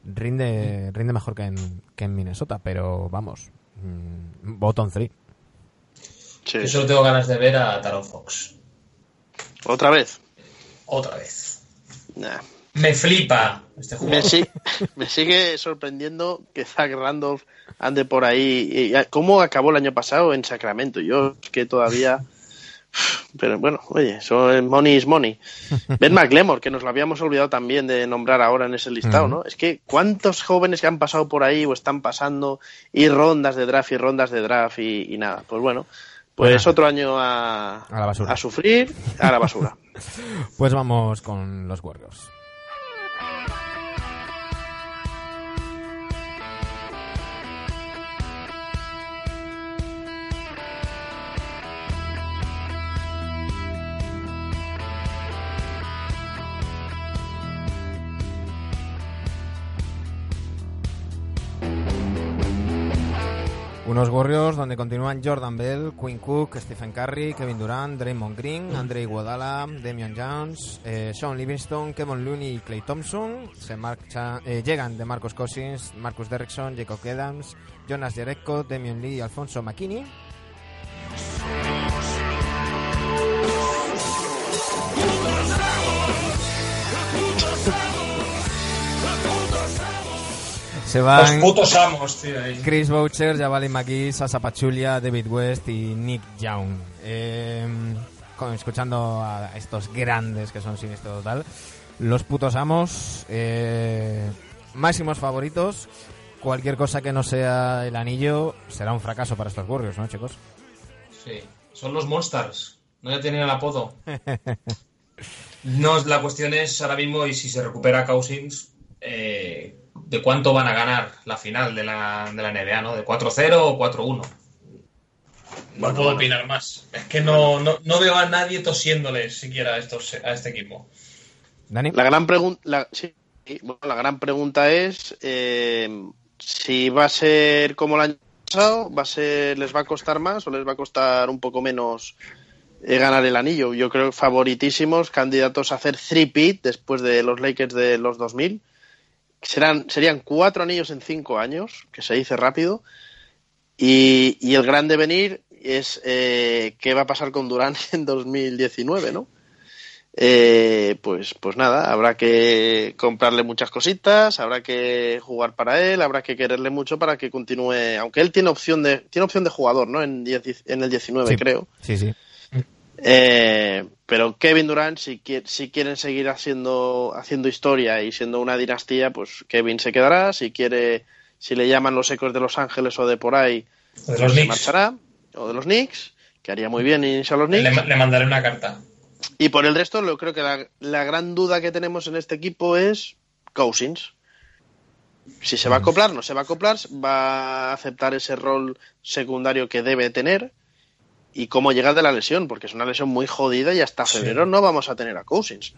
rinde, rinde mejor que en, que en Minnesota. Pero vamos, mm, bottom 3. Sí. Yo solo tengo ganas de ver a Taro Fox. Otra vez. Otra vez. Nah. Me flipa este Me, jugador. si- me sigue sorprendiendo que Zach Randolph ande por ahí. Y- y- ¿Cómo acabó el año pasado en Sacramento? Yo es que todavía Pero bueno, oye, eso es money is money. Ben McLemore, que nos lo habíamos olvidado también de nombrar ahora en ese listado. ¿no? Es que cuántos jóvenes que han pasado por ahí o están pasando y rondas de draft y rondas de draft y, y nada. Pues bueno, pues Bueno. otro año a, A la basura. a sufrir, a la basura. Pues vamos con los Warriors. Unos Warriors donde continúan Jordan Bell, Quinn Cook, Stephen Curry, Kevin Durant, Draymond Green, Andre Iguodala, Damian Jones, eh, Sean Livingston, Kevin Looney y Clay Thompson. Se marcha, eh, llegan de Marcus Cousins, Marcus Derrickson, Jacob Adams, Jonas Jerebko, Damian Lee y Alfonso McKinney. Se Los van putos amos, tío. ahí. Chris Boucher, Javali McGee, Sasa Pachulia, David West y Nick Young. Eh, con- escuchando a estos grandes que son siniestro total. Los putos amos, eh, máximos favoritos. Cualquier cosa que no sea el anillo será un fracaso para estos Warriors, ¿no, chicos? Sí, son los Monsters. No ya tenían el apodo. No, la cuestión es ahora mismo, y si se recupera Cousins, eh, de cuánto van a ganar la final de la, de la NBA, ¿no? ¿De 4-0 o 4-1? No puedo opinar más. Es que no, no, no veo a nadie tosiéndole siquiera a, estos, a este equipo. Dani. La gran pregunta, la, sí, bueno, la gran pregunta es eh, si va a ser como el año pasado, va a ser, les va a costar más o les va a costar un poco menos eh, ganar el anillo. Yo creo que favoritísimos, candidatos a hacer three-peat después de los Lakers de los 2000. Serán, serían cuatro anillos en cinco años, que se dice rápido. Y, y el gran devenir es eh, qué va a pasar con Durán en 2019, ¿no? Eh, pues, pues nada, habrá que comprarle muchas cositas, habrá que jugar para él, habrá que quererle mucho para que continúe, aunque él tiene opción de, tiene opción de jugador, ¿no? En, diez- en el 19, Sí. creo. Sí, sí. Eh, pero Kevin Durant, si, si quieren seguir haciendo, haciendo historia y siendo una dinastía, pues Kevin se quedará. Si quiere, si le llaman los ecos de Los Ángeles o de por ahí, De pues los se Knicks. marchará. O de los Knicks, que haría muy bien irse a los Le, Knicks. le mandaré una carta. Y por el resto, lo creo que la, la gran duda que tenemos en este equipo es Cousins. Si se va a acoplar, no se va a acoplar, va a aceptar ese rol secundario que debe tener y cómo llegar de la lesión, porque es una lesión muy jodida y hasta Sí. febrero no vamos a tener a Cousins.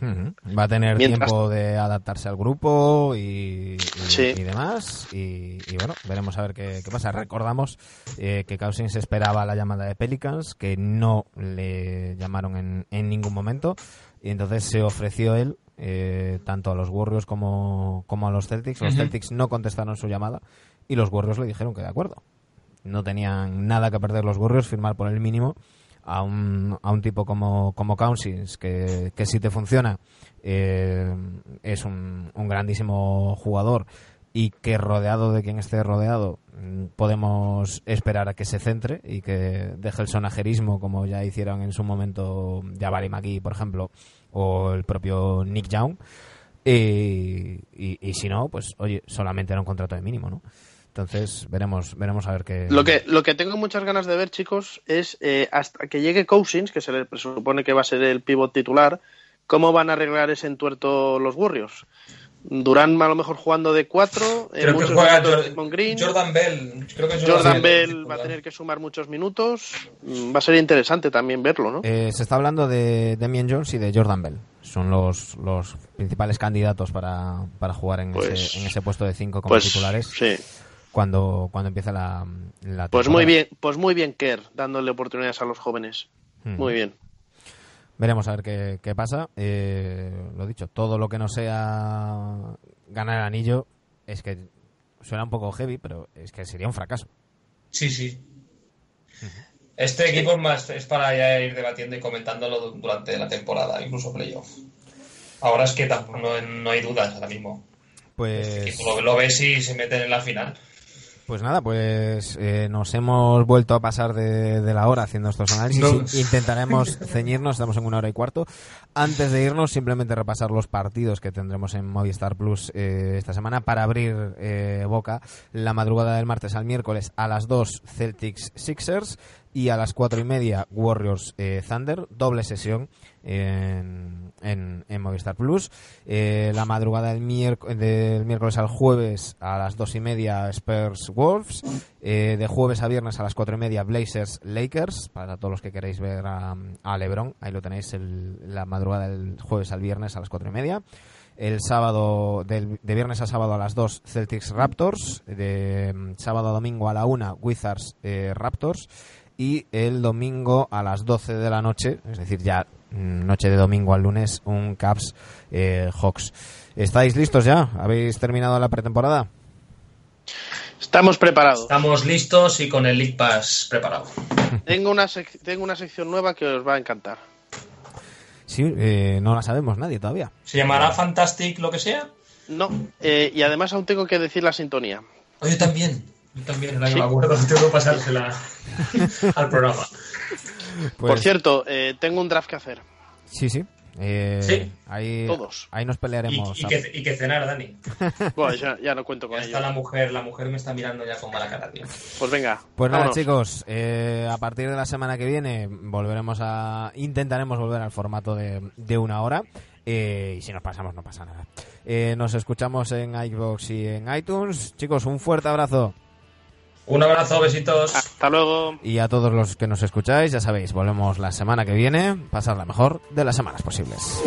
Va a tener Mientras- tiempo de adaptarse al grupo y, y- Sí. y demás. Y, y bueno, veremos a ver qué, qué pasa. Recordamos eh, que Cousins esperaba la llamada de Pelicans, que no le llamaron en, en ningún momento. Y entonces se ofreció él, eh, tanto a los Warriors como, como a los Celtics. Los. Celtics no contestaron su llamada y los Warriors le dijeron que de acuerdo. No tenían nada que perder los Warriors, firmar por el mínimo a un, a un tipo como, como Cousins, que, que si te funciona eh, es un, un grandísimo jugador y que rodeado de quien esté rodeado mm, podemos esperar a que se centre y que deje el sonajerismo como ya hicieron en su momento Jabari McGee, por ejemplo, o el propio Nick Young. Y, y, y si no, pues oye, solamente era un contrato de mínimo, ¿no? Entonces veremos veremos a ver qué... Lo que, lo que tengo muchas ganas de ver, chicos, es eh, hasta que llegue Cousins, que se le presupone que va a ser el pivot titular, cómo van a arreglar ese entuerto los Warriors. Durán a lo mejor jugando de cuatro, eh, Creo que juega minutos de Jor- Draymond Green. Jordan Bell. Creo que Jordan Bell Bell va a tener que sumar muchos minutos. Mm, Va a ser interesante también verlo, ¿no? Eh, se está hablando de Damian Jones y de Jordan Bell. Son los, los principales candidatos para, para jugar en, Pues- ese, en ese puesto de cinco como pues titulares sí. Cuando, cuando empiece la, la Pues temporada. muy bien, pues muy bien Kerr, dándole oportunidades a los jóvenes. Hmm. Muy bien. Veremos a ver qué, qué pasa. Eh, lo dicho, todo lo que no sea ganar el anillo es que suena un poco heavy, pero es que sería un fracaso. Sí, sí. Este equipo es más es para ya ir debatiendo y comentándolo du- durante la temporada, incluso playoff. Ahora es que tampoco no, no hay dudas ahora mismo. Pues Este lo ves y se meten en la final. Pues nada, pues eh, nos hemos vuelto a pasar de, de la hora haciendo estos análisis. No. Intentaremos ceñirnos, estamos en una hora y cuarto. Antes de irnos, simplemente repasar los partidos que tendremos en Movistar Plus eh, esta semana para abrir eh, boca la madrugada del martes al miércoles a las 2 Celtics Sixers y a las cuatro y media Warriors eh, Thunder, doble sesión en, en- en Movistar Plus. Eh, la madrugada del, miérc- del miércoles al jueves a las dos y media Spurs Wolves. Eh, de jueves a viernes a las cuatro y media Blazers Lakers. Para todos los que queréis ver a, a LeBron, ahí lo tenéis la madrugada del jueves al viernes a las cuatro y media. El sábado, de viernes a sábado a las 2, Celtics Raptors. De mm, sábado a domingo a la 1, Wizards Raptors. Y el domingo a las 12 de la noche, es decir, ya mm, noche de domingo al lunes, un Caps eh, Hawks. ¿Estáis listos ya? ¿Habéis terminado la pretemporada? Estamos preparados. Estamos listos y con el League Pass preparado. Tengo una, sec- tengo una sección nueva que os va a encantar. Sí, eh, no la sabemos nadie todavía. ¿Se llamará Fantastic lo que sea? No, eh, y además aún tengo que decir la sintonía. Oh, yo también. Yo también, ahora que me acuerdo, tengo que pasársela al programa. Pues, Por cierto, eh, tengo un draft que hacer. Sí, sí. Eh, Sí. Ahí, Todos. ahí nos pelearemos. y que, y que cenar, Dani. Bueno, ya, ya no cuento con Ya está ello. la mujer, la mujer me está mirando ya con mala cara, tío. Pues venga. Pues nada, chicos, eh, a partir de la semana que viene volveremos a. Intentaremos volver al formato de, de una hora. eh, y si nos pasamos, no pasa nada. Eh, nos escuchamos en iVoox y en iTunes. Chicos, un fuerte abrazo. Un abrazo, besitos. Hasta luego. Y a todos los que nos escucháis, ya sabéis, volvemos la semana que viene. Pasad la mejor de las semanas posibles.